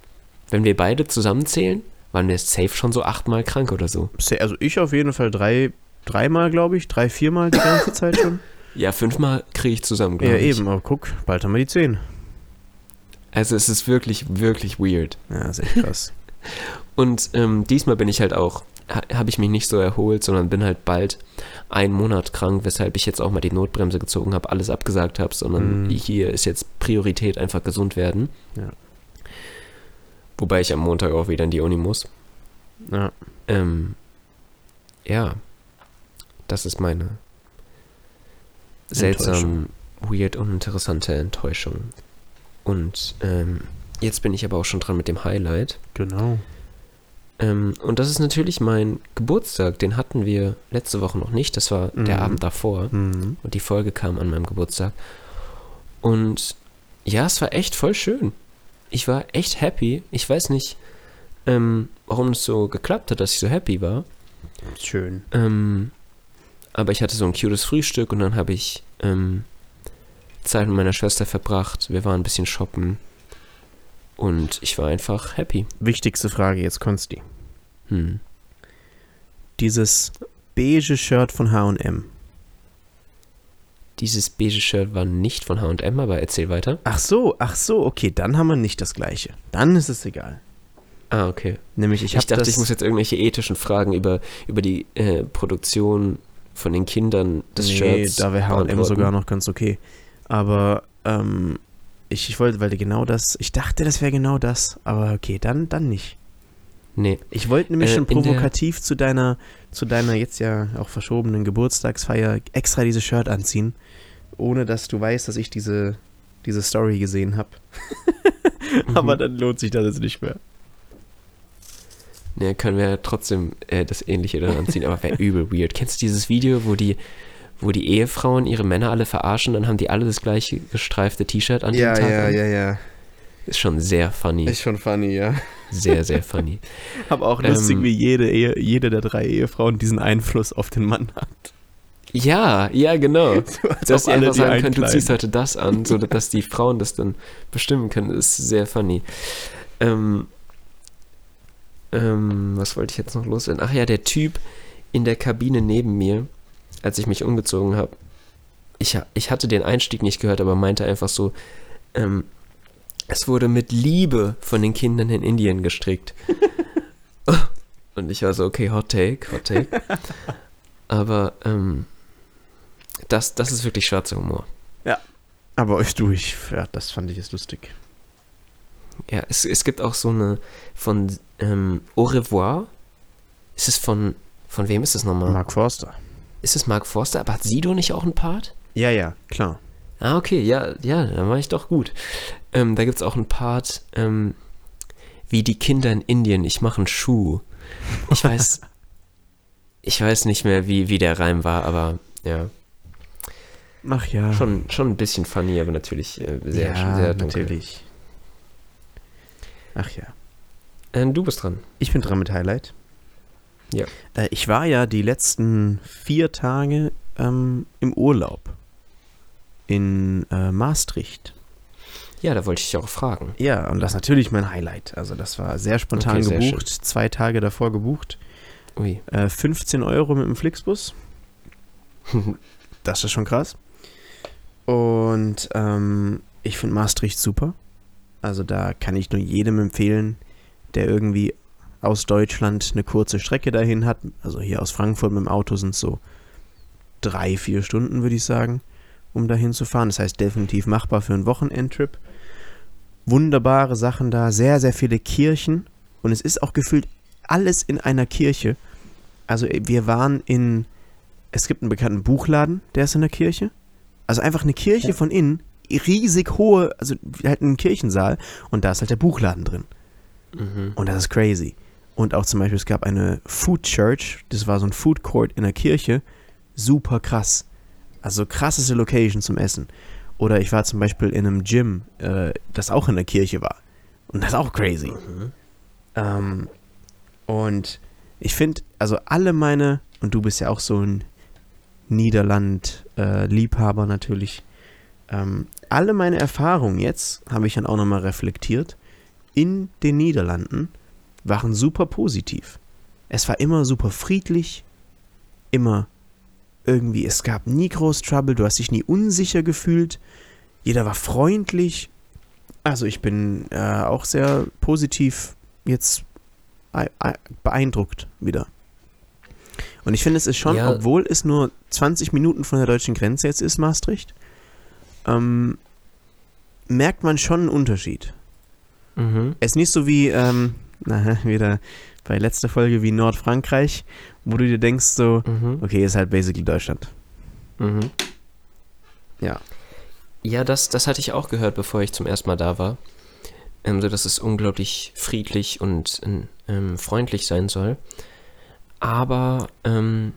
wenn wir beide zusammenzählen, waren wir safe schon so achtmal krank oder so. Sehr- Also ich auf jeden Fall drei, dreimal, glaube ich. Drei, viermal die ganze Zeit schon. Ja, fünfmal kriege ich zusammen, ja, glaube ich. eben. Aber guck, bald haben wir die zehn. Also es ist wirklich, wirklich weird. Ja, ist echt krass. Und ähm, diesmal bin ich halt auch, ha, habe ich mich nicht so erholt, sondern bin halt bald einen Monat krank, weshalb ich jetzt auch mal die Notbremse gezogen habe, alles abgesagt habe, sondern Mhm. hier ist jetzt Priorität einfach gesund werden. Ja. Wobei ich am Montag auch wieder in die Uni muss. Ja. Ähm, ja, das ist meine seltsam, weird, uninteressante Enttäuschung. Und ähm, jetzt bin ich aber auch schon dran mit dem Highlight. Genau. Ähm, und das ist natürlich mein Geburtstag. Den hatten wir letzte Woche noch nicht. Das war der Mhm. Abend davor. Mhm. Und die Folge kam an meinem Geburtstag. Und ja, es war echt voll schön. Ich war echt happy. Ich weiß nicht, ähm, warum es so geklappt hat, dass ich so happy war. Schön. Ähm, aber ich hatte so ein cutes Frühstück und dann habe ich ähm, Zeit mit meiner Schwester verbracht. Wir waren ein bisschen shoppen. Und ich war einfach happy. Wichtigste Frage jetzt, Konsti. Hm. Dieses beige Shirt von H&M. Dieses beige Shirt war nicht von H&M, aber erzähl weiter. Ach so, ach so, okay, dann haben wir nicht das gleiche. Dann ist es egal. Ah, okay. Nämlich, ich Ich, dachte, ich muss jetzt irgendwelche ethischen Fragen über, über die äh, Produktion von den Kindern des nee, Shirts da wäre H&M sogar noch ganz okay. Aber ähm, ich, ich wollte, weil genau das, ich dachte, das wäre genau das. Aber okay, dann, dann nicht. Nee, Ich wollte nämlich Äh, schon provokativ zu deiner, zu deiner jetzt ja auch verschobenen Geburtstagsfeier extra dieses Shirt anziehen, ohne dass du weißt, dass ich diese, diese Story gesehen habe. Aber Mhm. dann lohnt sich das jetzt nicht mehr. nee, können wir trotzdem äh, das Ähnliche dann anziehen, aber wäre übel weird. Kennst du dieses Video, wo die, wo die Ehefrauen ihre Männer alle verarschen, dann haben die alle das gleiche gestreifte T-Shirt an dem Tag an? ja. Ist schon sehr funny. Ist schon funny, ja. Sehr, sehr funny. Aber auch lustig, Ähm, wie jede, Ehe, jede der drei Ehefrauen diesen Einfluss auf den Mann hat. Ja, ja, genau. So, Dass alle einfach sagen können, du ziehst heute das an, so dass die Frauen das dann bestimmen können, ist sehr funny. Ähm, ähm, was wollte ich jetzt noch loswerden? Ach ja, der Typ in der Kabine neben mir, als ich mich umgezogen habe, ich, ich hatte den Einstieg nicht gehört, aber meinte einfach so, ähm, es wurde mit Liebe von den Kindern in Indien gestrickt. Und ich war so, okay, Hot Take, Hot Take. Aber ähm, das, das ist wirklich schwarzer Humor. Aber ich, du, ich, ja, das fand ich jetzt lustig. Ja, es, es gibt auch so eine von ähm, Au revoir. Ist es von, Von wem ist es nochmal? Mark Forster. Ist es Mark Forster? Aber hat Sido nicht auch einen Part? Ja, ja, klar. Ah, okay, ja, ja, dann war ich doch gut. Ähm, da gibt es auch einen Part, ähm, wie die Kinder in Indien, ich mache einen Schuh. Ich weiß, ich weiß nicht mehr, wie, wie der Reim war, aber ja, Ach ja. schon, schon ein bisschen funny, aber natürlich äh, sehr, ja, sehr dunkel. natürlich. Ach ja. Ähm, du bist dran. Ich bin dran mit Highlight. Ja. Äh, ich war ja die letzten vier Tage ähm, im Urlaub in äh, Maastricht. Ja, da wollte ich dich auch fragen. Ja, und das ist natürlich mein Highlight. Also das war sehr spontan Okay, sehr gebucht, zwei Tage davor gebucht. Ui. Äh, 15 Euro mit dem Flixbus. das ist schon krass. Und ähm, ich finde Maastricht super. Also da kann ich nur jedem empfehlen, der irgendwie aus Deutschland eine kurze Strecke dahin hat. Also hier aus Frankfurt mit dem Auto sind es so drei, vier Stunden, würde ich sagen, um dahin zu fahren. Das heißt definitiv machbar für einen Wochenendtrip. Wunderbare Sachen da, sehr, sehr viele Kirchen. Und es ist auch gefühlt alles in einer Kirche. Also äh, wir waren in, es gibt einen bekannten Buchladen, der ist in der Kirche. Also einfach eine Kirche von innen, riesig hohe, also halt ein Kirchensaal und da ist halt der Buchladen drin. Mhm. Und das ist crazy. Und auch zum Beispiel, es gab eine Food Church, das war so ein Food Court in der Kirche, super krass. Also krasseste Location zum Essen. Oder ich war zum Beispiel in einem Gym, äh, das auch in der Kirche war. Und das ist auch crazy. Ähm, und ich finde, also alle meine, und du bist ja auch so ein Niederland-Liebhaber natürlich, ähm, alle meine Erfahrungen jetzt, habe ich dann auch nochmal reflektiert, in den Niederlanden waren super positiv. Es war immer super friedlich, immer irgendwie, es gab nie groß Trouble, du hast dich nie unsicher gefühlt, jeder war freundlich. Also ich bin äh, auch sehr positiv jetzt ei- ei- beeindruckt wieder. Und ich finde, es ist schon, Ja. obwohl es nur 20 Minuten von der deutschen Grenze jetzt ist, Maastricht, ähm, merkt man schon einen Unterschied. Mhm. Es ist nicht so wie, ähm, na, wieder bei letzter Folge wie Nordfrankreich, wo du dir denkst so, Mhm. okay, ist halt basically Deutschland. Mhm. Ja. Ja, das, das hatte ich auch gehört, bevor ich zum ersten Mal da war. Ähm, so dass es unglaublich friedlich und ähm, freundlich sein soll. Aber, ähm,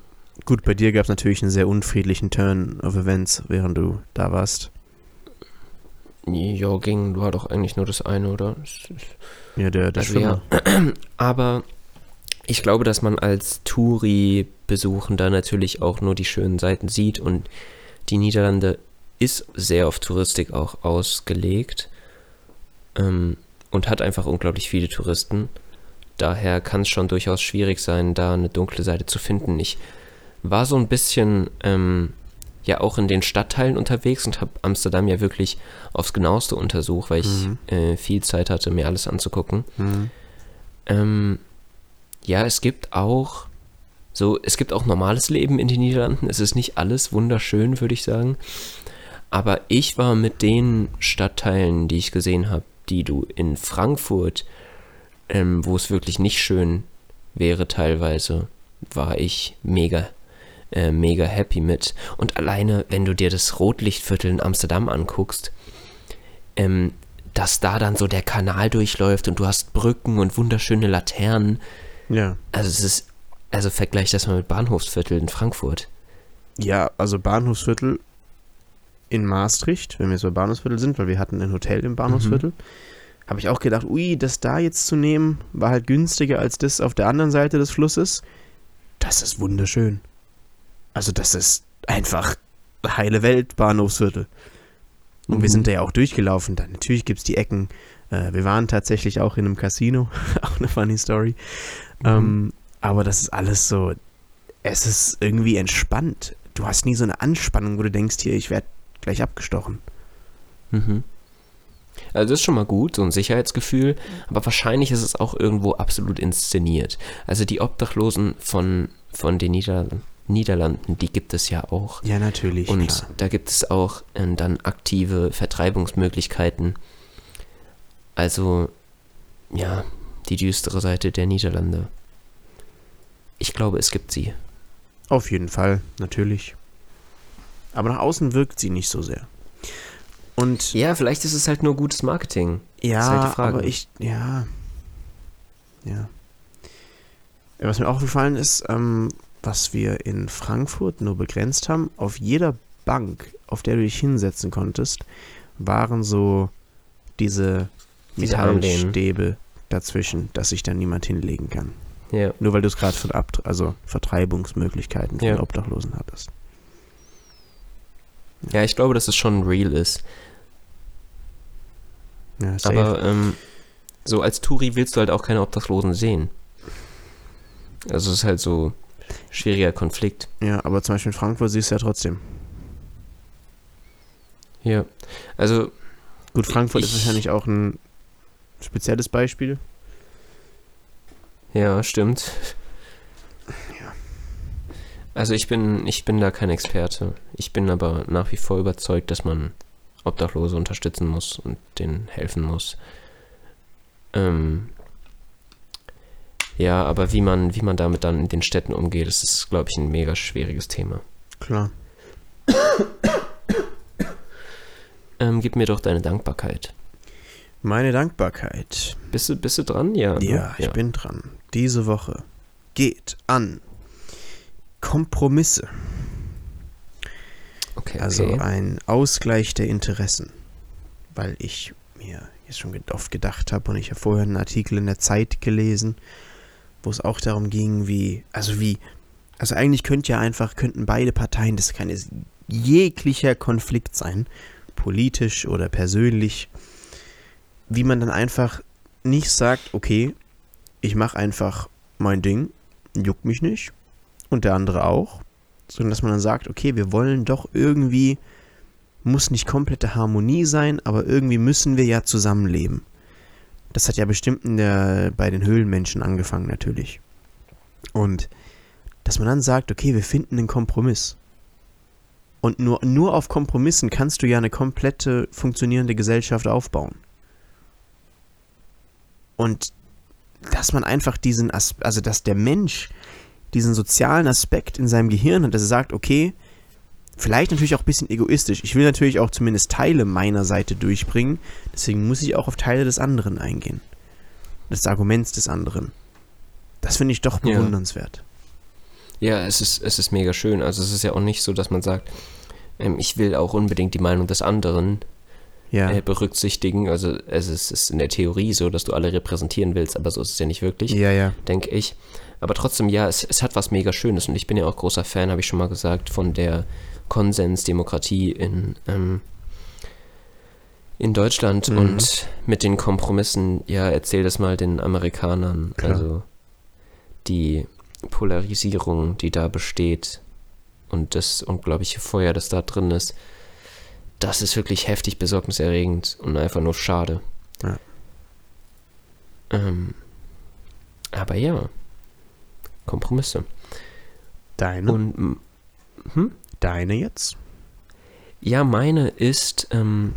Gut, bei dir gab es natürlich einen sehr unfriedlichen Turn of Events, während du da warst. ja, ging, war doch eigentlich nur das eine, oder? Es- es- Ja, der, der Also Schwimmer. Aber ich glaube, dass man als Touri-Besuchender natürlich auch nur die schönen Seiten sieht und die Niederlande ist sehr auf Touristik auch ausgelegt ähm, und hat einfach unglaublich viele Touristen. Daher kann es schon durchaus schwierig sein, da eine dunkle Seite zu finden. Ich war so ein bisschen ähm, ja auch in den Stadtteilen unterwegs und habe Amsterdam ja wirklich aufs genaueste untersucht, weil ich Mhm. äh, viel Zeit hatte, mir alles anzugucken. Mhm. Ähm, ja, es gibt auch so, es gibt auch normales Leben in den Niederlanden. Es ist nicht alles wunderschön, würde ich sagen. Aber ich war mit den Stadtteilen, die ich gesehen habe, die du in Frankfurt, ähm, wo es wirklich nicht schön wäre teilweise, war ich mega, äh, mega happy mit. Und alleine, wenn du dir das Rotlichtviertel in Amsterdam anguckst, ähm, dass da dann so der Kanal durchläuft und du hast Brücken und wunderschöne Laternen. Ja. Also es ist, also vergleich das mal mit Bahnhofsviertel in Frankfurt. Ja, also Bahnhofsviertel in Maastricht, wenn wir jetzt bei Bahnhofsviertel sind, weil wir hatten ein Hotel im Bahnhofsviertel, habe ich auch gedacht, ui, das da jetzt zu nehmen, war halt günstiger als das auf der anderen Seite des Flusses. Das ist wunderschön. Also das ist einfach heile Welt, Bahnhofsviertel. Und wir Mhm. sind da ja auch durchgelaufen. Dann natürlich gibt es die Ecken. Äh, wir waren tatsächlich auch in einem Casino. auch eine funny Story. Ähm, aber das ist alles so. Es ist irgendwie entspannt. Du hast nie so eine Anspannung, wo du denkst, hier, ich werde gleich abgestochen. Mhm. Also das ist schon mal gut, so ein Sicherheitsgefühl, aber wahrscheinlich ist es auch irgendwo absolut inszeniert. Also die Obdachlosen von, von den Nieder Niederlanden, die gibt es ja auch. Ja, natürlich. Und klar. da gibt es auch ähm, dann aktive Vertreibungsmöglichkeiten. Also, ja, die düstere Seite der Niederlande. ich glaube, es gibt sie. Auf jeden Fall, natürlich. Aber nach außen wirkt sie nicht so sehr. Und Ja, vielleicht ist es halt nur gutes Marketing. ja, ist halt die Frage. aber ich, ja. Ja. Was mir auch aufgefallen ist, ähm, was wir in Frankfurt nur begrenzt haben, auf jeder Bank, auf der du dich hinsetzen konntest, waren so diese. Metallstäbe dazwischen, dass sich da niemand hinlegen kann. Ja. Nur weil du es gerade von Abt also Vertreibungsmöglichkeiten von Ja. Obdachlosen hattest. Ja, ich glaube, dass es schon real ist. Ja, safe. Aber ähm, so als Touri willst du halt auch keine Obdachlosen sehen. Also es ist halt so schwieriger Konflikt. ja, aber zum Beispiel in Frankfurt siehst du ja trotzdem. Ja. Also, Gut, Frankfurt ist Ich- wahrscheinlich auch ein spezielles Beispiel. ja, stimmt. Also ich bin, ich bin da kein Experte. Ich bin aber nach wie vor überzeugt, dass man Obdachlose unterstützen muss und denen helfen muss. Ähm, ja, aber wie man, wie man damit dann in den Städten umgeht, das ist, glaube ich, ein mega schwieriges Thema. Klar. Ähm, gib mir doch deine Dankbarkeit. Meine Dankbarkeit. Bist du, bist du dran? Ja. ne? Ja, ich bin dran. Diese Woche geht an Kompromisse. Okay, Also okay. ein Ausgleich der Interessen. Weil ich mir jetzt schon oft gedacht habe und ich habe vorher einen Artikel in der Zeit gelesen, wo es auch darum ging, wie, also wie, also eigentlich könnte ja einfach, könnten beide Parteien, das kann jetzt jeglicher Konflikt sein, politisch oder persönlich, wie man dann einfach nicht sagt, okay, ich mache einfach mein Ding, juckt mich nicht und der andere auch, sondern dass man dann sagt, okay, wir wollen doch irgendwie, muss nicht komplette Harmonie sein, aber irgendwie müssen wir ja zusammenleben. Das hat ja bestimmt der, bei den Höhlenmenschen angefangen natürlich. Und dass man dann sagt, okay, wir finden einen Kompromiss. Und nur, nur auf Kompromissen kannst du ja eine komplette funktionierende Gesellschaft aufbauen. Und dass man einfach diesen, As also dass der Mensch diesen sozialen Aspekt in seinem Gehirn hat, dass er sagt, okay, vielleicht natürlich auch ein bisschen egoistisch. Ich will natürlich auch zumindest Teile meiner Seite durchbringen, deswegen muss ich auch auf Teile des anderen eingehen. Des Arguments des anderen. Das finde ich doch Ja. bewundernswert. Ja, es ist, es ist mega schön. Also es ist ja auch nicht so, dass man sagt, ähm, ich will auch unbedingt die Meinung des anderen Ja. äh, berücksichtigen. Also es ist, ist in der Theorie so, dass du alle repräsentieren willst, aber so ist es ja nicht wirklich, ja, ja. denke ich. Aber trotzdem, ja, es, es hat was mega Schönes und ich bin ja auch großer Fan, habe ich schon mal gesagt, von der Konsensdemokratie in, ähm, in Deutschland Mhm. und mit den Kompromissen, ja, erzähl das mal den Amerikanern. Klar. Also die Polarisierung, die da besteht und das unglaubliche Feuer, das da drin ist, das ist wirklich heftig besorgniserregend und einfach nur schade. Ja. Ähm, aber ja, Kompromisse. Deine? Und hm? Deine jetzt? Ja, meine ist, ähm,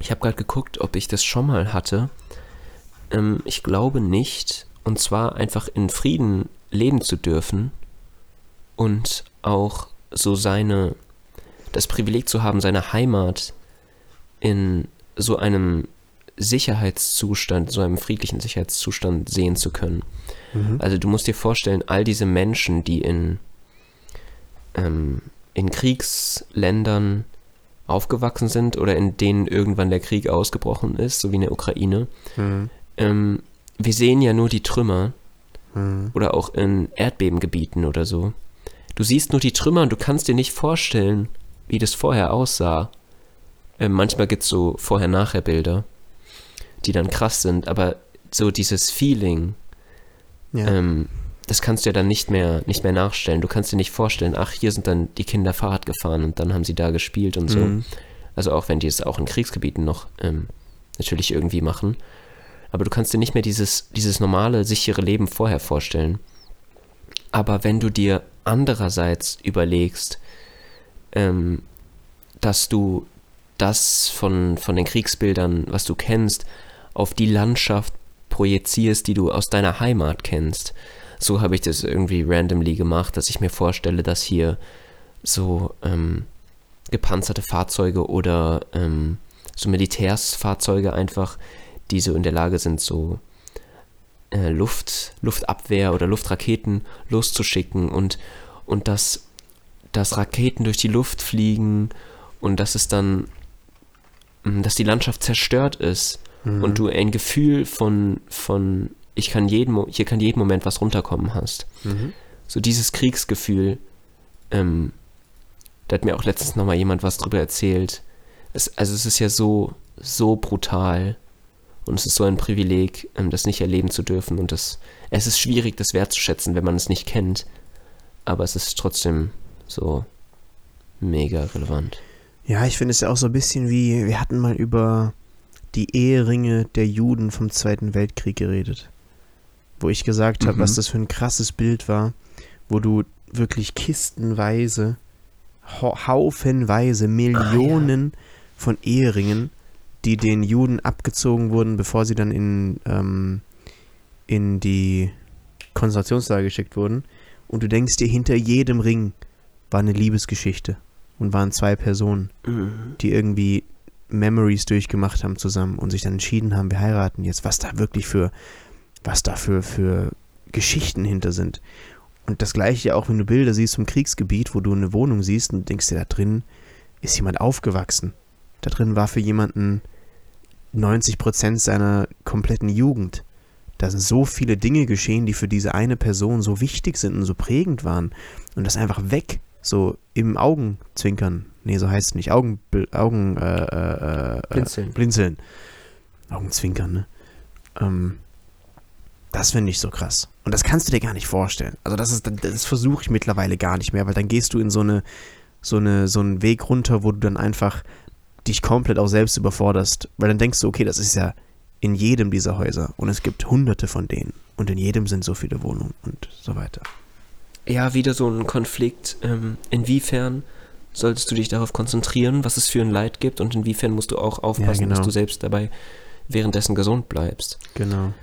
ich habe gerade geguckt, ob ich das schon mal hatte. Ähm, ich glaube nicht. Und zwar einfach in Frieden leben zu dürfen und auch so seine, das Privileg zu haben, seine Heimat in so einem Sicherheitszustand, so einem friedlichen Sicherheitszustand sehen zu können. Mhm. Also du musst dir vorstellen, all diese Menschen, die in, ähm, in Kriegsländern aufgewachsen sind oder in denen irgendwann der Krieg ausgebrochen ist, so wie in der Ukraine, Mhm. ähm, wir sehen ja nur die Trümmer Mhm. oder auch in Erdbebengebieten oder so. Du siehst nur die Trümmer und du kannst dir nicht vorstellen, wie das vorher aussah. Ähm, manchmal gibt es so Vorher-Nachher-Bilder, die dann krass sind, aber so dieses Feeling, Ja. ähm, das kannst du ja dann nicht mehr, nicht mehr nachstellen. Du kannst dir nicht vorstellen, ach, hier sind dann die Kinder Fahrrad gefahren und dann haben sie da gespielt und so. Mhm. Also auch wenn die es auch in Kriegsgebieten noch ähm, natürlich irgendwie machen. Aber du kannst dir nicht mehr dieses, dieses normale, sichere Leben vorher vorstellen. Aber wenn du dir andererseits überlegst, ähm, dass du das von, von den Kriegsbildern, was du kennst, auf die Landschaft projizierst, die du aus deiner Heimat kennst. So habe ich das irgendwie randomly gemacht, dass ich mir vorstelle, dass hier so ähm, gepanzerte Fahrzeuge oder ähm, so Militärsfahrzeuge einfach, die so in der Lage sind, so äh, Luft, Luftabwehr oder Luftraketen loszuschicken und, und dass, dass Raketen durch die Luft fliegen und dass es dann, mh, dass die Landschaft zerstört ist Mhm. und du ein Gefühl von, von ich kann jeden, hier kann jeden Moment was runterkommen hast. Mhm. So dieses Kriegsgefühl, ähm, da hat mir auch letztens nochmal jemand was drüber erzählt. Es, also es ist ja so, so brutal und es ist so ein Privileg, ähm, das nicht erleben zu dürfen und das, es ist schwierig, das wertzuschätzen, wenn man es nicht kennt, aber es ist trotzdem so mega relevant. Ja, ich finde es ja auch so ein bisschen wie, wir hatten mal über die Eheringe der Juden vom Zweiten Weltkrieg geredet. Wo ich gesagt habe, Mhm. was das für ein krasses Bild war, wo du wirklich kistenweise, hau- haufenweise, Millionen von Eheringen, die den Juden abgezogen wurden, bevor sie dann in, ähm, in die Konzentrationslager geschickt wurden. Und du denkst dir, hinter jedem Ring war eine Liebesgeschichte und waren zwei Personen die irgendwie Memories durchgemacht haben zusammen und sich dann entschieden haben, wir heiraten jetzt, was da wirklich für, was da für, Geschichten hinter sind. Und das gleiche ja auch, wenn du Bilder siehst vom Kriegsgebiet, wo du eine Wohnung siehst und denkst dir, da drin ist jemand aufgewachsen. Da drin war für jemanden 90 Prozent seiner kompletten Jugend. Da sind so viele Dinge geschehen, die für diese eine Person so wichtig sind und so prägend waren. Und das einfach weg, so im Augenzwinkern. Nee, so heißt es nicht. Augen, Augen, äh, äh, äh, Blinzeln. Blinzeln. Augenzwinkern, ne? Ähm, das finde ich so krass. Und das kannst du dir gar nicht vorstellen. Also das ist, das versuche ich mittlerweile gar nicht mehr, weil dann gehst du in so eine, so eine, so einen Weg runter, wo du dann einfach dich komplett auch selbst überforderst. Weil dann denkst du, okay, das ist ja in jedem dieser Häuser und es gibt hunderte von denen und in jedem sind so viele Wohnungen und so weiter. Ja, wieder so ein Konflikt. Ähm, inwiefern solltest du dich darauf konzentrieren, was es für ein Leid gibt und inwiefern musst du auch aufpassen, genau. dass du selbst dabei währenddessen gesund bleibst. Genau.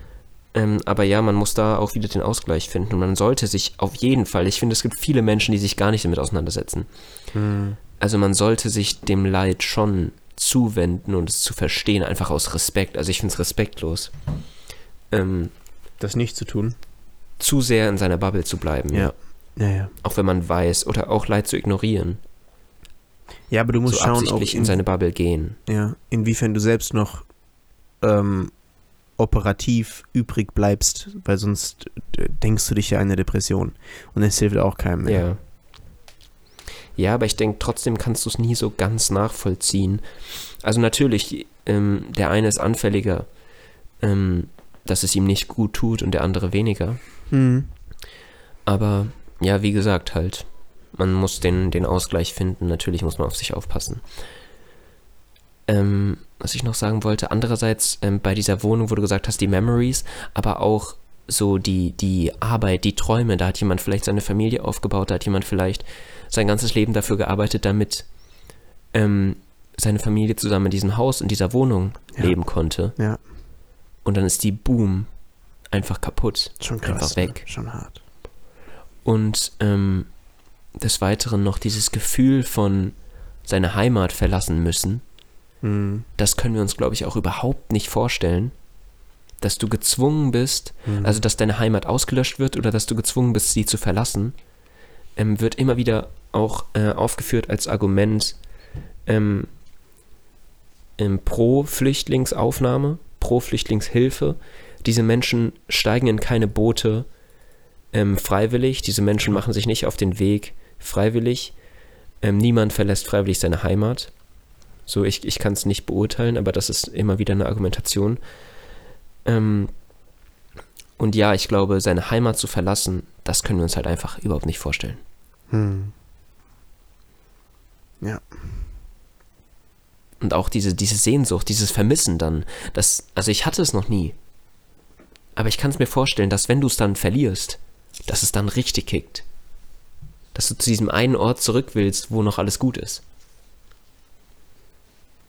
Ähm, aber ja, man muss da auch wieder den Ausgleich finden und man sollte sich auf jeden Fall, ich finde, es gibt viele Menschen, die sich gar nicht damit auseinandersetzen. Hm. Also man sollte sich dem Leid schon zuwenden und es zu verstehen, einfach aus Respekt. Also ich finde es respektlos, ähm, Das nicht zu tun. zu sehr in seiner Bubble zu bleiben. Ja. Ja, ja. Auch wenn man weiß, oder auch Leid zu ignorieren. Ja, aber du musst so schauen, ob in in, seine Bubble gehen. ja, inwiefern du selbst noch ähm, operativ übrig bleibst, weil sonst äh, denkst du dich ja eine Depression. Und es hilft auch keinem mehr. Ja. Ja, aber ich denke, trotzdem kannst du es nie so ganz nachvollziehen. Also natürlich, ähm, der eine ist anfälliger, ähm, dass es ihm nicht gut tut und der andere weniger. Hm. Aber ja, wie gesagt, halt, man muss den, den Ausgleich finden. Natürlich muss man auf sich aufpassen. Ähm, was ich noch sagen wollte, andererseits ähm, bei dieser Wohnung, wo du gesagt hast, die Memories, aber auch so die, die Arbeit, die Träume, da hat jemand vielleicht seine Familie aufgebaut, da hat jemand vielleicht sein ganzes Leben dafür gearbeitet, damit ähm, seine Familie zusammen in diesem Haus, in dieser Wohnung Ja. leben konnte. Ja, Und dann ist die Boom einfach kaputt. schon krass. Einfach weg. Ne? Schon hart. Und ähm, des Weiteren noch dieses Gefühl von seine Heimat verlassen müssen, Hm. das können wir uns, glaube ich, auch überhaupt nicht vorstellen. Dass du gezwungen bist, Hm. also dass deine Heimat ausgelöscht wird oder dass du gezwungen bist, sie zu verlassen, ähm, wird immer wieder auch äh, aufgeführt als Argument ähm, ähm, pro Flüchtlingsaufnahme, pro Flüchtlingshilfe. Diese Menschen steigen in keine Boote ähm, freiwillig, diese Menschen machen sich nicht auf den Weg freiwillig. Ähm, niemand verlässt freiwillig seine Heimat. So, ich, ich kann es nicht beurteilen, aber das ist immer wieder eine Argumentation. Ähm, und ja, ich glaube, seine Heimat zu verlassen, das können wir uns halt einfach überhaupt nicht vorstellen. Hm. Ja. Und auch diese, diese Sehnsucht, dieses Vermissen dann, das, also ich hatte es noch nie. Aber ich kann es mir vorstellen, dass wenn du es dann verlierst, dass es dann richtig kickt. Dass du zu diesem einen Ort zurück willst, wo noch alles gut ist.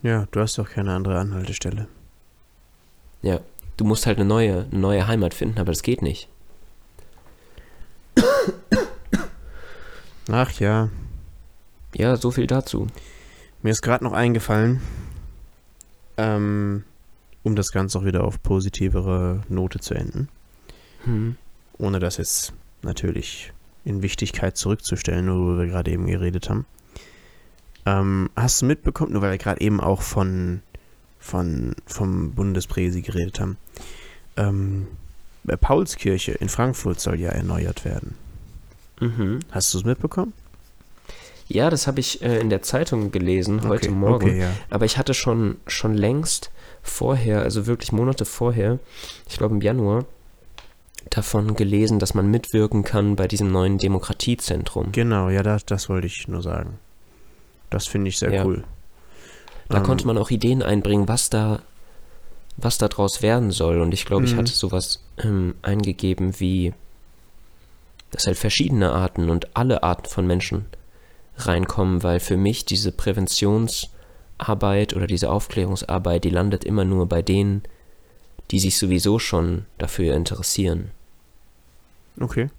Ja, du hast doch keine andere Anhaltestelle. Ja. Du musst halt eine neue, eine neue Heimat finden, aber das geht nicht. Ach ja, Ja, so viel dazu. mir ist gerade noch eingefallen, ähm, um das Ganze auch wieder auf positivere Note zu enden, Hm. ohne das jetzt natürlich in Wichtigkeit zurückzustellen, worüber wir gerade eben geredet haben. Ähm, hast du mitbekommen, nur weil wir gerade eben auch von, von vom Bundespräsi geredet haben, ähm, bei Paulskirche in Frankfurt soll ja erneuert werden. Mhm. Hast du es mitbekommen? Ja, das habe ich äh, in der Zeitung gelesen, heute Morgen. Okay, ja. Aber ich hatte schon, schon längst vorher, also wirklich Monate vorher, ich glaube im Januar, davon gelesen, dass man mitwirken kann bei diesem neuen Demokratiezentrum. Genau, ja, das, das wollte ich nur sagen. Das finde ich sehr Ja. cool. Da Ähm, konnte man auch Ideen einbringen, was da, was da draus werden soll. Und ich glaube, ich Mhm. hatte sowas ähm, eingegeben wie, dass halt verschiedene Arten und alle Arten von Menschen reinkommen, weil für mich diese Präventionsarbeit oder diese Aufklärungsarbeit, die landet immer nur bei denen, die sich sowieso schon dafür interessieren. Okay,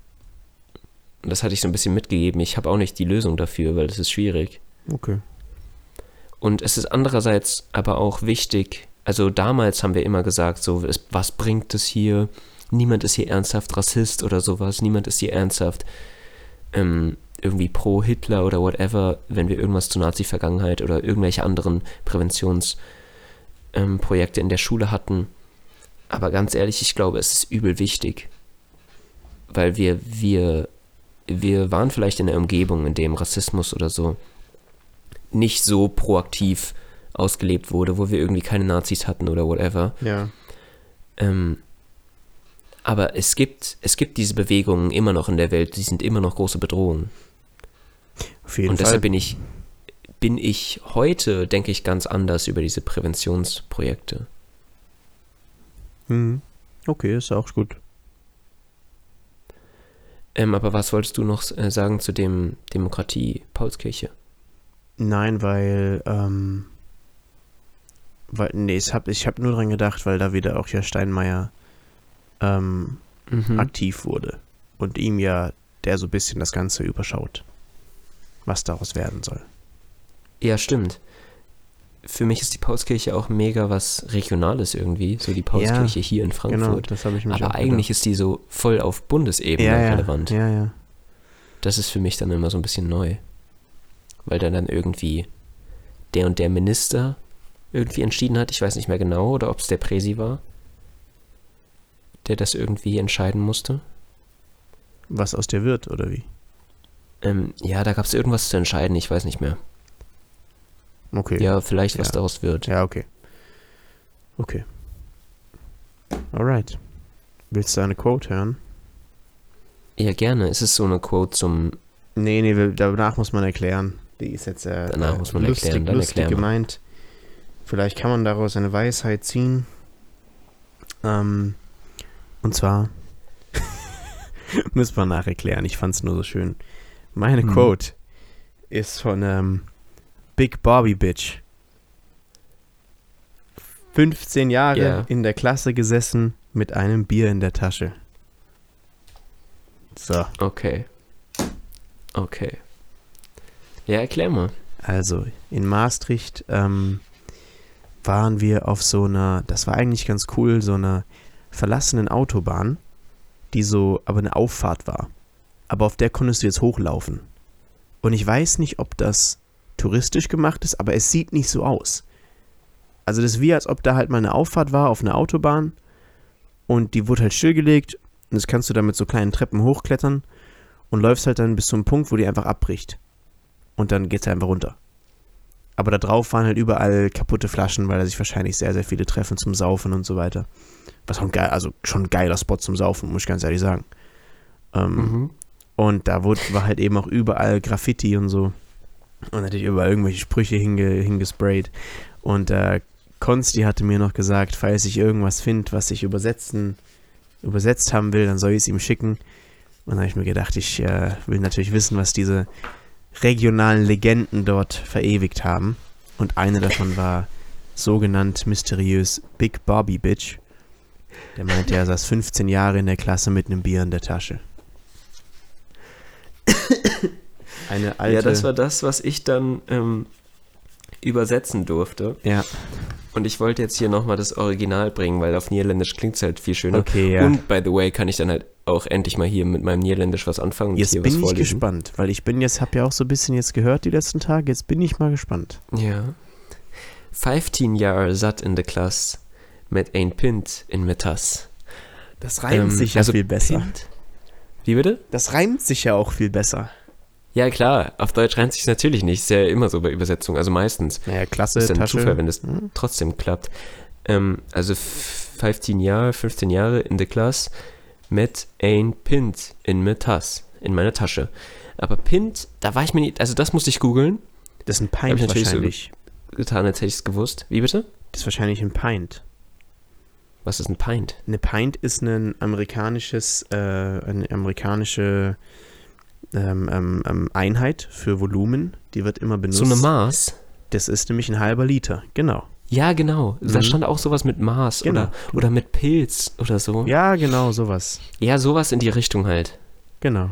Und das hatte ich so ein bisschen mitgegeben. Ich habe auch nicht die Lösung dafür, weil das ist schwierig. Okay. Und es ist andererseits aber auch wichtig, also damals haben wir immer gesagt, so, was bringt es hier? Niemand ist hier ernsthaft Rassist oder sowas, niemand ist hier ernsthaft ähm, irgendwie pro Hitler oder whatever, wenn wir irgendwas zur Nazi-Vergangenheit oder irgendwelche anderen Präventionsprojekte ähm, in der Schule hatten. Aber ganz ehrlich, ich glaube, es ist übel wichtig, weil wir, wir, wir waren vielleicht in einer Umgebung, in dem Rassismus oder so nicht so proaktiv ausgelebt wurde, wo wir irgendwie keine Nazis hatten oder whatever. Ja, Ähm, aber es gibt, es gibt diese Bewegungen immer noch in der Welt, die sind immer noch große Bedrohungen. auf jeden Und Fall. deshalb bin ich, bin ich heute, denke ich, ganz anders über diese Präventionsprojekte. Mhm. Okay, ist auch gut. Ähm, aber was wolltest du noch äh, sagen zu dem Demokratie Paulskirche? Nein, weil, ähm, weil, nee, ich habe ich hab nur dran gedacht, weil da wieder auch ja Steinmeier ähm, Mhm. aktiv wurde und ihm ja der so ein bisschen das Ganze überschaut, was daraus werden soll. Ja, stimmt. Für mich ist die Paulskirche auch mega was Regionales irgendwie, so die Pauskirche hier in Genau, Frankfurt. das habe ich mir Aber eigentlich ist die so voll auf Bundesebene ja, ja, relevant. Ja, ja. Das ist für mich dann immer so ein bisschen neu. Weil dann dann irgendwie der und der Minister irgendwie entschieden hat, ich weiß nicht mehr genau, oder ob es der Präsi war, der das irgendwie entscheiden musste. Was aus der wird, oder wie? Ähm, ja, da gab es irgendwas zu entscheiden, ich weiß nicht mehr. Okay. Ja, vielleicht was Ja. daraus wird. Ja, okay. Okay. Alright. Willst du eine Quote hören? Ja, gerne. Es ist so eine Quote zum Nee, nee, danach muss man erklären. Die ist jetzt äh, Danach muss man lustig, erklären, dann lustig gemeint. Vielleicht kann man daraus eine Weisheit ziehen. Ähm, und zwar muss man nacherklären. Ich fand's nur so schön. Meine Hm. Quote ist von ähm, Big Bobby Bitch. 15 Jahre Ja. in der Klasse gesessen mit einem Bier in der Tasche. So. Okay. Okay. Ja, erklär mal. Also, in Maastricht ähm, waren wir auf so einer, das war eigentlich ganz cool, so einer verlassenen Autobahn, die so, aber eine Auffahrt war. Aber auf der konntest du jetzt hochlaufen. Und ich weiß nicht, ob das touristisch gemacht ist, aber es sieht nicht so aus. Also das ist wie, als ob da halt mal eine Auffahrt war auf einer Autobahn und die wurde halt stillgelegt und das kannst du dann mit so kleinen Treppen hochklettern und läufst halt dann bis zu einem Punkt, wo die einfach abbricht. Und dann geht's einfach runter. Aber da drauf waren halt überall kaputte Flaschen, weil da sich wahrscheinlich sehr, sehr viele treffen zum Saufen und so weiter. Was auch ein geil, also schon ein geiler Spot zum Saufen, muss ich ganz ehrlich sagen. Ähm, Mhm. und da wurde, war halt eben auch überall Graffiti und so. Und natürlich überall irgendwelche Sprüche hinge, hingesprayt. Und äh, Konsti hatte mir noch gesagt, falls ich irgendwas finde, was ich übersetzen, übersetzt haben will, dann soll ich es ihm schicken. Und dann habe ich mir gedacht, ich äh, will natürlich wissen, was diese regionalen Legenden dort verewigt haben. Und eine davon war sogenannt mysteriös Big Bobby Bitch. Der meinte, er saß 15 Jahre in der Klasse mit einem Bier in der Tasche. Eine alte. Ja, das war das, was ich dann ähm, übersetzen durfte. Ja, Und ich wollte jetzt hier nochmal das Original bringen, weil auf Niederländisch klingt es halt viel schöner. Okay, ja. Und by the way, kann ich dann halt auch endlich mal hier mit meinem Niederländisch was anfangen jetzt bin ich vorlesen. gespannt, weil ich bin jetzt, habe ja auch so ein bisschen jetzt gehört die letzten Tage, jetzt bin ich mal gespannt. Ja. 15 Jahre zat in der Klasse mit ein Pint in Metas. Das Ähm, also Pint? Wie bitte? Das reimt sich ja auch viel besser. Ja, klar, auf Deutsch reimt sich natürlich nicht. Ist ja immer so bei Übersetzungen, also meistens. Naja, klasse, ist ja ein Tasche. Zufall, wenn das Hm? trotzdem klappt. Ähm, also f- 15 Jahre, 15 Jahre in der Klasse mit ein Pint in Metas, in meiner Tasche. Aber Pint, da war ich mir nicht, also das musste ich googeln, Das ist ein Pint ich natürlich so- wahrscheinlich. getan, als hätte ich es gewusst. Wie bitte? Das ist wahrscheinlich ein Pint. Was ist ein Pint? Eine Pint ist ein amerikanisches, äh, eine amerikanische ähm, ähm, ähm, Einheit für Volumen. Die wird immer benutzt. So eine Maß? Das ist nämlich ein halber Liter, genau. Ja, genau. Da Mhm. stand auch sowas mit Maß Genau. oder, oder mit Pilz oder so. Ja, genau, sowas. ja, sowas in die Richtung halt. Genau.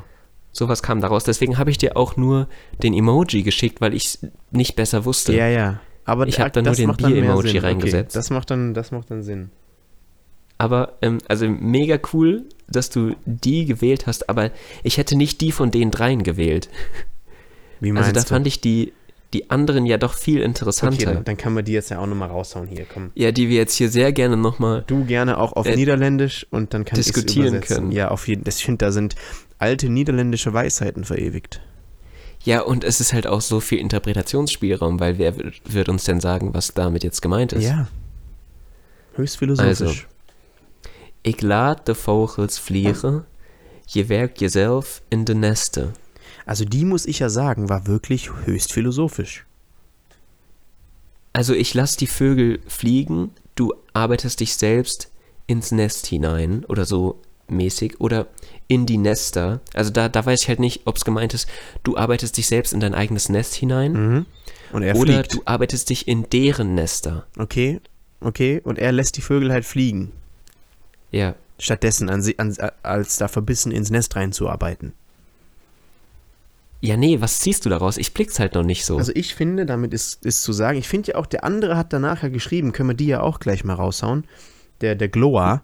Sowas kam daraus. Deswegen habe ich dir auch nur den Emoji geschickt, weil ich nicht besser wusste. Ja, ja. Aber Ich da- hab da nur das den Bier-Emoji reingesetzt. Okay, das macht dann, das macht dann Sinn. Aber, ähm, also mega cool, dass du die gewählt hast, aber ich hätte nicht die von den dreien gewählt. Wie Also meinst da du? fand ich die, die anderen ja doch viel okay, interessanter. dann, dann kann man die jetzt ja auch nochmal raushauen hier, komm. ja, die wir jetzt hier sehr gerne nochmal. Du gerne auch auf Äh, Niederländisch und dann kann ich's diskutieren können. Ja, auf jeden Fall. Ich finde, da sind alte niederländische Weisheiten verewigt. Ja, und es ist halt auch so viel Interpretationsspielraum, weil wer wird uns denn sagen, was damit jetzt gemeint ist? Ja. Höchst philosophisch. Also, Ik laat de vogels vliegen, je werkt jezelf in de nesten. Also die muss ich ja sagen, war wirklich höchst philosophisch. Also ich lass die Vögel fliegen, du arbeitest dich selbst ins Nest hinein oder so mäßig oder in die Nester. Also da, da weiß ich halt nicht, ob es gemeint ist, du arbeitest dich selbst in dein eigenes Nest hinein Mhm. Und er oder fliegt. du arbeitest dich in deren Nester. Okay, okay. Und er lässt die Vögel halt fliegen. Ja, Stattdessen an, an, als da verbissen ins Nest reinzuarbeiten. Ja nee, was ziehst du daraus? Ich blick's halt noch nicht so. Also ich finde, damit ist, ist zu sagen, ich finde ja auch, der andere hat danach ja geschrieben, können wir die ja auch gleich mal raushauen. Der, der Gloa.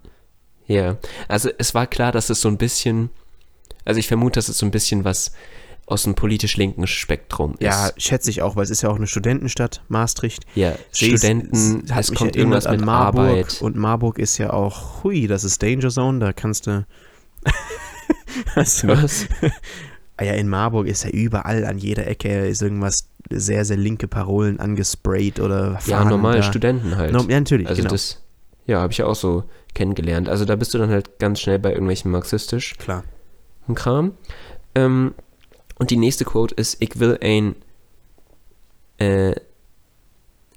Ja, also es war klar, dass es so ein bisschen, also ich vermute, dass es so ein bisschen was aus dem politisch linken Spektrum ist. Ja, schätze ich auch, weil es ist ja auch eine Studentenstadt, Maastricht. ja See, Studenten, es es mich kommt irgendwas mit an Marburg Arbeit. und Marburg ist ja auch, hui, das ist Danger Zone, da kannst du. also, Was? Ah ja, in Marburg ist ja überall an jeder Ecke ist irgendwas sehr, sehr linke Parolen angesprayt oder Ja, normale da. Studenten halt. No, ja, natürlich, also genau. das, ja, habe ich ja auch so kennengelernt. Also da bist du dann halt ganz schnell bei irgendwelchen marxistischen Klar. Kram. Ähm, und die nächste Quote ist, ich will ein, äh,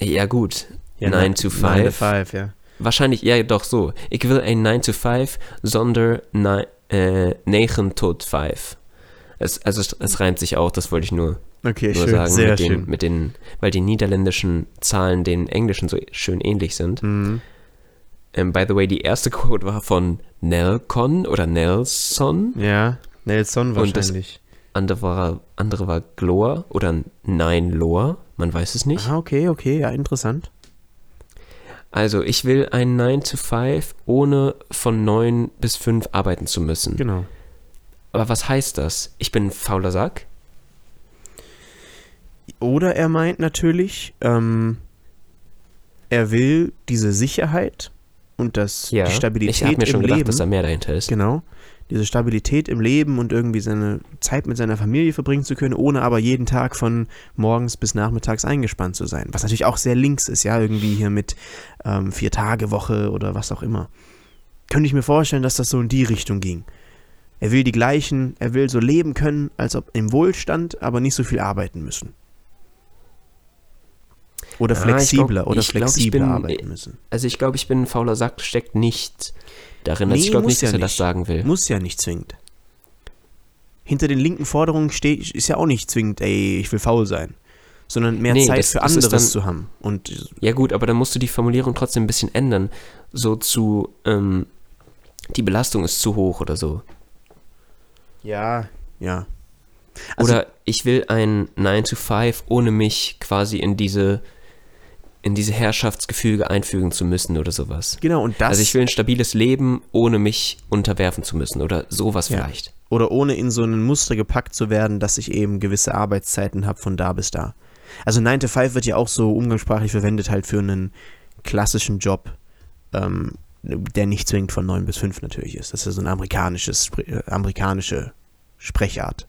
ja gut, Ja, 9 to 5. 9 to 5, ja. Wahrscheinlich, ja, doch so. Ich will ein 9 to 5, sondern nei- äh, 9 tot 5. Es, also es, es reimt sich auch, das wollte ich nur, Okay, nur schön, sagen. sehr mit, den, schön. mit den, weil die niederländischen Zahlen den englischen so schön ähnlich sind. Mhm. Ähm, by the way, die erste Quote war von Nelcon oder Nelson. Ja, Nelson Und das- wahrscheinlich. Andere war, andere war Gloa oder Nein Loa. Man weiß es nicht. Ah, okay, okay, ja, interessant. Also, ich will ein 9 to 5, ohne von 9 bis 5 arbeiten zu müssen. Genau. Aber was heißt das? Ich bin ein fauler Sack? Oder er meint natürlich, ähm, er will diese Sicherheit und das, Ja. die Stabilität ich habe mir im schon gedacht, Leben. dass da mehr dahinter ist. Genau. Diese Stabilität im Leben und irgendwie seine Zeit mit seiner Familie verbringen zu können, ohne aber jeden Tag von morgens bis nachmittags eingespannt zu sein. Was natürlich auch sehr links ist, ja, irgendwie hier mit ähm, Vier-Tage-Woche oder was auch immer. Könnte ich mir vorstellen, dass das so in die Richtung ging. Er will die gleichen, er will so leben können, als ob im Wohlstand, aber nicht so viel arbeiten müssen. Oder Ah, ich flexibler glaub- oder ich glaub, flexibler bin- arbeiten müssen. Also, ich glaube, ich bin ein fauler Sack, steckt nicht darin. Also, Nee, ich glaube nicht, dass ja er das nicht. sagen will. Muss ja nicht zwingend. Hinter den linken Forderungen steht, ist ja auch nicht zwingend, ey, ich will faul sein. Sondern mehr Nee, Zeit das- für das anderes dann- zu haben. Und Ja, gut, aber dann musst du die Formulierung trotzdem ein bisschen ändern. So zu, ähm, die Belastung ist zu hoch oder so. Ja, ja. Also- Oder ich will ein 9 to 5, ohne mich quasi in diese, in diese Herrschaftsgefüge einfügen zu müssen oder sowas. Genau, und das. also ich will ein stabiles Leben, ohne mich unterwerfen zu müssen oder sowas Ja. vielleicht. oder ohne in so ein Muster gepackt zu werden, dass ich eben gewisse Arbeitszeiten habe von da bis da. Also 9 to 5 wird ja auch so umgangssprachlich verwendet halt für einen klassischen Job, ähm, der nicht zwingend von 9 bis 5 natürlich ist. Das ist ja so ein amerikanisches, äh, amerikanische Sprechart.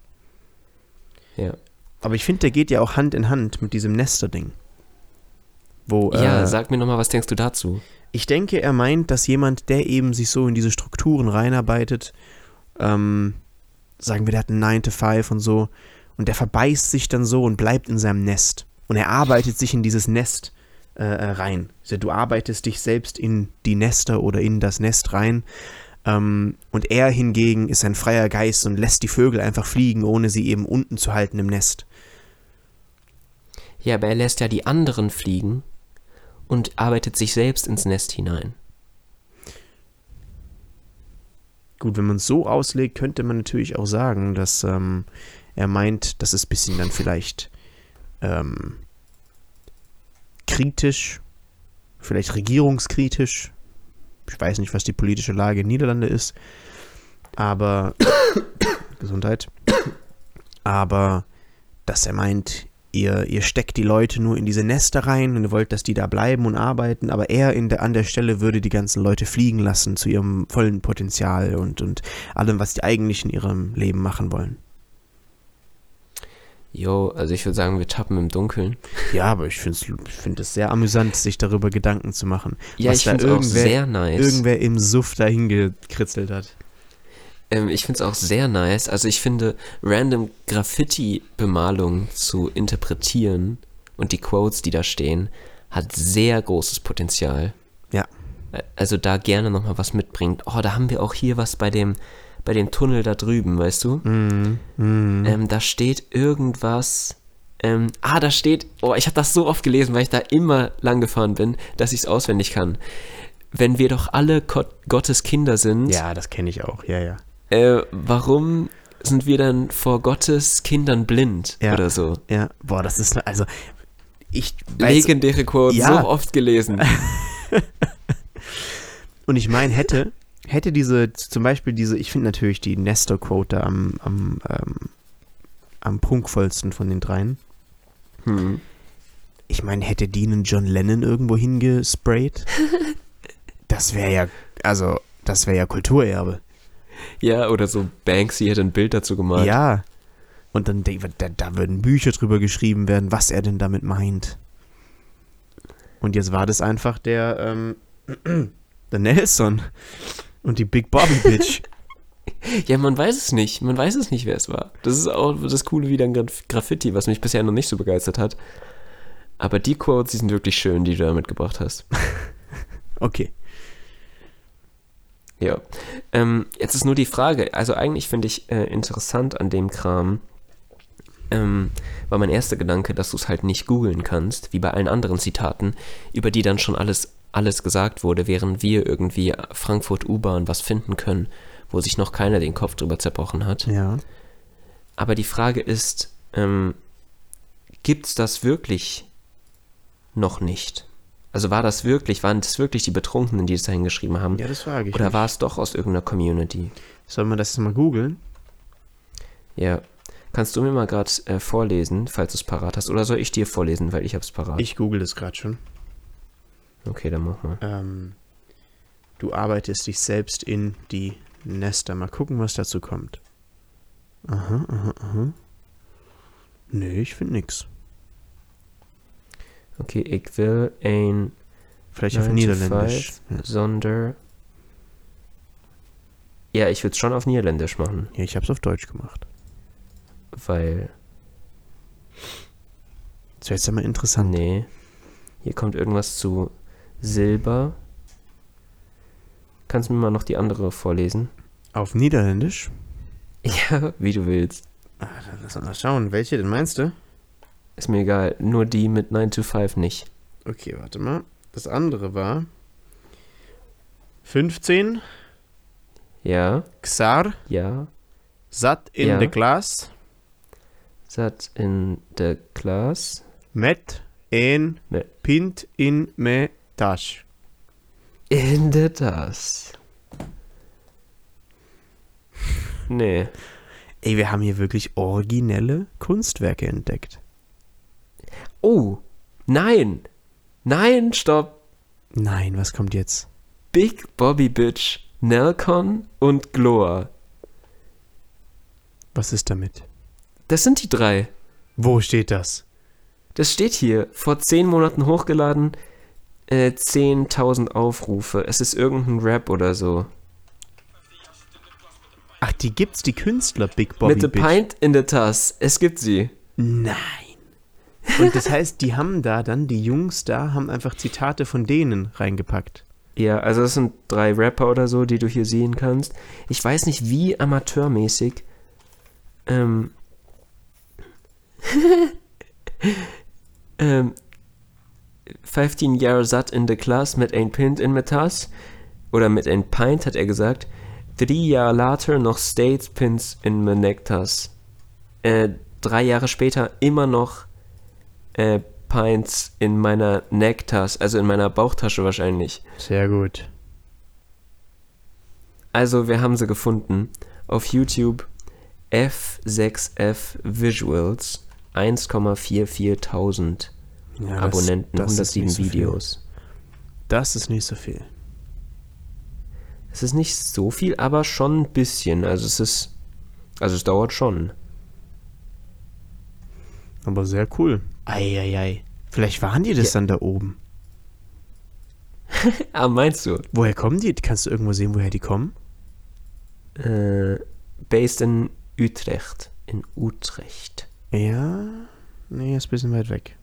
Ja, Aber ich finde, der geht ja auch Hand in Hand mit diesem Nester-Ding. Wo, ja äh, sag mir nochmal, was denkst du dazu? Ich denke, er meint, dass jemand, der eben sich so in diese Strukturen reinarbeitet, ähm, sagen wir, der hat einen 9 to 5 und so, und der verbeißt sich dann so und bleibt in seinem Nest. Und er arbeitet sich in dieses Nest äh, äh, rein. Also du arbeitest dich selbst in die Nester oder in das Nest rein. Ähm, und er hingegen ist ein freier Geist und lässt die Vögel einfach fliegen, ohne sie eben unten zu halten im Nest. Ja, aber er lässt ja die anderen fliegen und arbeitet sich selbst ins Nest hinein. Gut, wenn man es so auslegt, könnte man natürlich auch sagen, dass ähm, er meint, das ist ein bisschen dann vielleicht ähm, kritisch, vielleicht regierungskritisch. Ich weiß nicht, was die politische Lage in Niederlande ist, aber Gesundheit. Aber dass er meint, ihr, ihr steckt die Leute nur in diese Nester rein und ihr wollt, dass die da bleiben und arbeiten, aber er in der, an der Stelle würde die ganzen Leute fliegen lassen zu ihrem vollen Potenzial und, und allem, was die eigentlich in ihrem Leben machen wollen. Jo, also ich würde sagen, wir tappen im Dunkeln. Ja, aber ich finde es find sehr amüsant, sich darüber Gedanken zu machen. Ja, was ich da finde es auch sehr nice. Irgendwer im Suff dahin gekritzelt hat. Ähm, ich finde es auch sehr nice. Also ich finde, random Graffiti-Bemalung zu interpretieren und die Quotes, die da stehen, hat sehr großes Potenzial. Ja. Ä- Also da gerne nochmal was mitbringt. Oh, da haben wir auch hier was bei dem, bei dem Tunnel da drüben, weißt du? Mhm. Mhm. Ähm, da steht irgendwas. Ähm, ah, da steht. Oh, ich habe das so oft gelesen, weil ich da immer lang gefahren bin, dass ich es auswendig kann. Wenn wir doch alle Gott, Gottes Kinder sind, Ja, das kenne ich auch. Ja, ja. äh, warum sind wir dann vor Gottes Kindern blind Ja. oder so? Ja, boah, das ist also ich weiß, Legendäre Quote, Ja. so oft gelesen. und ich meine hätte hätte diese zum Beispiel diese ich finde natürlich die Nestor Quote am am ähm, am prunkvollsten von den dreien. Hm. Ich meine, hätte die einen John Lennon irgendwo hingesprayt? das wäre ja also das wäre ja Kulturerbe. Ja, oder so Banksy hätte ein Bild dazu gemalt. Ja. Und dann da, da würden Bücher drüber geschrieben werden, was er denn damit meint. Und jetzt war das einfach der, ähm, der Nelson und die Big Bobby Bitch. Ja, man weiß es nicht. Man weiß es nicht, wer es war. Das ist auch das Coole wieder an Graf- Graffiti, was mich bisher noch nicht so begeistert hat. Aber die Quotes, die sind wirklich schön, die du da mitgebracht hast. Okay. Ja. Ähm, jetzt ist nur die Frage, also eigentlich finde ich äh, interessant an dem Kram, ähm, war mein erster Gedanke, dass du es halt nicht googeln kannst, wie bei allen anderen Zitaten, über die dann schon alles, alles gesagt wurde, während wir irgendwie Frankfurt U-Bahn was finden können, wo sich noch keiner den Kopf drüber zerbrochen hat. Ja. Aber die Frage ist, ähm, gibt's das wirklich noch nicht? Also war das wirklich, waren das wirklich die Betrunkenen, die es da hingeschrieben haben? Ja, das frage ich. Oder mich. war es doch aus irgendeiner Community? Sollen wir das jetzt mal googeln? Ja. Kannst du mir mal gerade äh, vorlesen, falls du es parat hast? Oder soll ich dir vorlesen, weil ich hab's parat? Ich google das gerade schon. Okay, dann mach mal. Ähm, du arbeitest dich selbst in die Nester. Mal gucken, was dazu kommt. Aha, aha, aha. Nee, ich finde nix. Okay, ich will ein Vielleicht auf 9 to Niederländisch. 5 Sonder... Ja, ich würde es schon auf Niederländisch machen, Ja, ich hab's auf Deutsch gemacht. weil... Das wäre jetzt ja mal interessant. Nee. Hier kommt irgendwas zu Silber. Kannst du mir mal noch die andere vorlesen? Auf Niederländisch? Ja, wie du willst. Dann lass uns mal schauen. Welche denn meinst du? Ist mir egal. Nur die mit 9 to 5 nicht. Okay, warte mal. Das andere war 15 Ja, Xar ja, zat in Ja. de klas sat in the class. Met en Ne. pint in me tasch. In the task. Nee. Ey, wir haben hier wirklich originelle Kunstwerke entdeckt. Oh, nein. Nein, stopp. Nein, was kommt jetzt? Big Bobby Bitch, Nelcon und Gloa. Was ist damit? Das sind die drei. Wo steht das? Das steht hier. Vor zehn Monaten hochgeladen. Äh, 10.000 Aufrufe. Es ist irgendein Rap oder so. Ach, die gibt's, die Künstler Big Bobby Mit the Bitch. pint in the tass. Es gibt sie. Nein. Und das heißt, die haben da dann, die Jungs da, haben einfach Zitate von denen reingepackt. Ja, also es sind drei Rapper oder so, die du hier sehen kannst. Ich weiß nicht, wie amateurmäßig. Ähm. ähm. 15 Jahre satt in the class mit ein Pint in my tass. Oder mit ein Pint, hat er gesagt. Drei Jahre later noch States Pins in my Nektas. Äh, drei Jahre später immer noch äh, Pints in meiner Nektas, also in meiner Bauchtasche wahrscheinlich. Sehr gut. Also, wir haben sie gefunden. Auf YouTube F6F Visuals 1,44.000 Ja, das- Abonnenten, das ist 107 nicht so. Videos. Das ist nicht so viel. Es ist nicht so viel, aber schon ein bisschen. Also es ist, also es dauert schon. Aber sehr cool. Eieiei. Vielleicht waren die das dann da oben. Ah, meinst du? Woher kommen die? Kannst du irgendwo sehen, woher die kommen? Äh, based in Utrecht. In Utrecht. Ja. Nee, ist ein bisschen weit weg.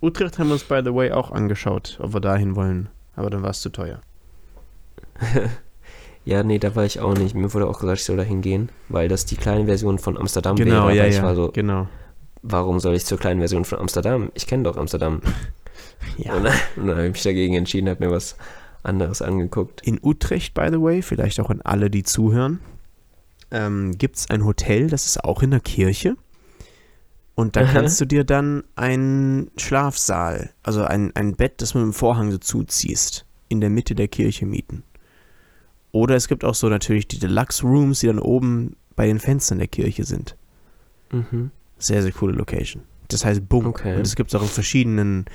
Utrecht haben wir uns, by the way, auch angeschaut, ob wir dahin wollen. Aber dann war es zu teuer. Ja, nee, da war ich auch nicht. Mir wurde auch gesagt, ich soll da hingehen, weil das die kleine Version von Amsterdam Genau, wäre. ja, aber ich ja. war so, Genau. warum soll ich zur kleinen Version von Amsterdam? Ich kenne doch Amsterdam. Ja. Und dann, dann habe ich mich dagegen entschieden, habe mir was anderes angeguckt. In Utrecht, by the way, vielleicht auch an alle, die zuhören, ähm, gibt es ein Hotel, das ist auch in der Kirche. Und da Aha. kannst du dir dann einen Schlafsaal, also ein, ein Bett, das mit dem Vorhang so zuziehst, in der Mitte der Kirche mieten. Oder es gibt auch so natürlich die Deluxe Rooms, die dann oben bei den Fenstern der Kirche sind. Mhm. Sehr, sehr coole Location. Das heißt Bunk. Okay. Und es gibt es auch in verschiedenen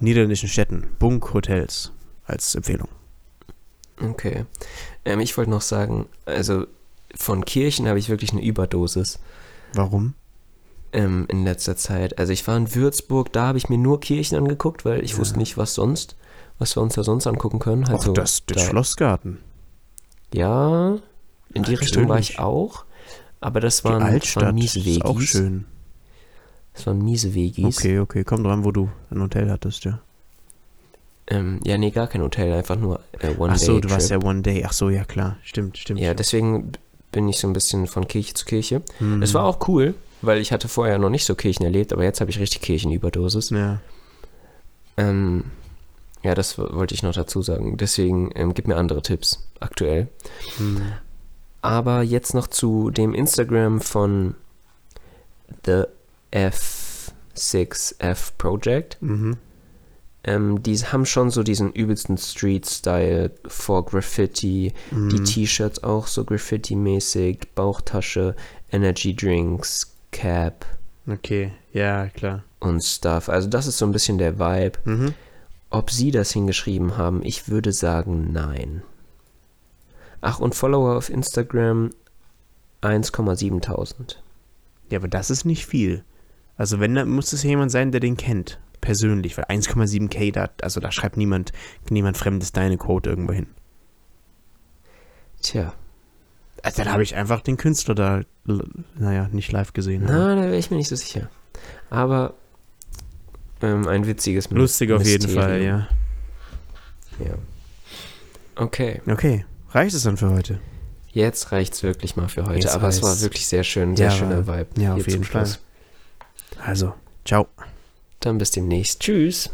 niederländischen Städten. Bunk-Hotels als Empfehlung. Okay. Ähm, ich wollte noch sagen, also von Kirchen habe ich wirklich eine Überdosis Warum? Ähm, in letzter Zeit. Also ich war in Würzburg, da habe ich mir nur Kirchen angeguckt, weil ich Ja. wusste nicht, was sonst, was wir uns da sonst angucken können. Halt Auch so das, der da- Schlossgarten. Ja, in die Richtung war ich auch. Aber das Die waren, das waren Altstadt miese ist auch Wegis. schön. Das waren miese Wegis. Okay, okay. Komm dran, wo du ein Hotel hattest, ja. Ähm, ja, nee, gar kein Hotel, einfach nur äh, One Ach so, du warst ja One Day. Ach so, ja klar. Stimmt, stimmt. Ja, deswegen b- bin ich so ein bisschen von Kirche zu Kirche. Hm. Es war auch cool, weil ich hatte vorher noch nicht so Kirchen erlebt, aber jetzt habe ich richtig Kirchenüberdosis. Ja. Ähm, ja, das wollte ich noch dazu sagen. Deswegen ähm, gib mir andere Tipps aktuell. Hm. Aber jetzt noch zu dem Instagram von The F6F Project. Mhm. Ähm, die haben schon so diesen übelsten Street-Style vor Graffiti. Die Mhm. T-Shirts auch so Graffiti-mäßig, Bauchtasche, Energy Drinks, Cap Okay, ja, klar. und Stuff. Also das ist so ein bisschen der Vibe. Mhm. Ob sie das hingeschrieben haben, ich würde sagen nein. Ach, und Follower auf Instagram 1,7000. Ja, aber das ist nicht viel. Also wenn, dann muss es jemand sein, der den kennt. Persönlich. Weil 1,7k, da, also da schreibt niemand, niemand Fremdes deine Quote irgendwo hin. Tja, Also dann habe ich einfach den Künstler da, naja, nicht live gesehen. na, da wäre ich mir nicht so sicher. Aber ähm, ein witziges Lustig auf jeden Fall, Mysterium. ja. ja. Okay, Okay, reicht es dann für heute? jetzt reicht's wirklich mal für heute. Jetzt aber es war wirklich sehr schön, sehr Ja, schöner Vibe. ja, auf jeden Fall. Also, ciao. Dann bis demnächst. Tschüss.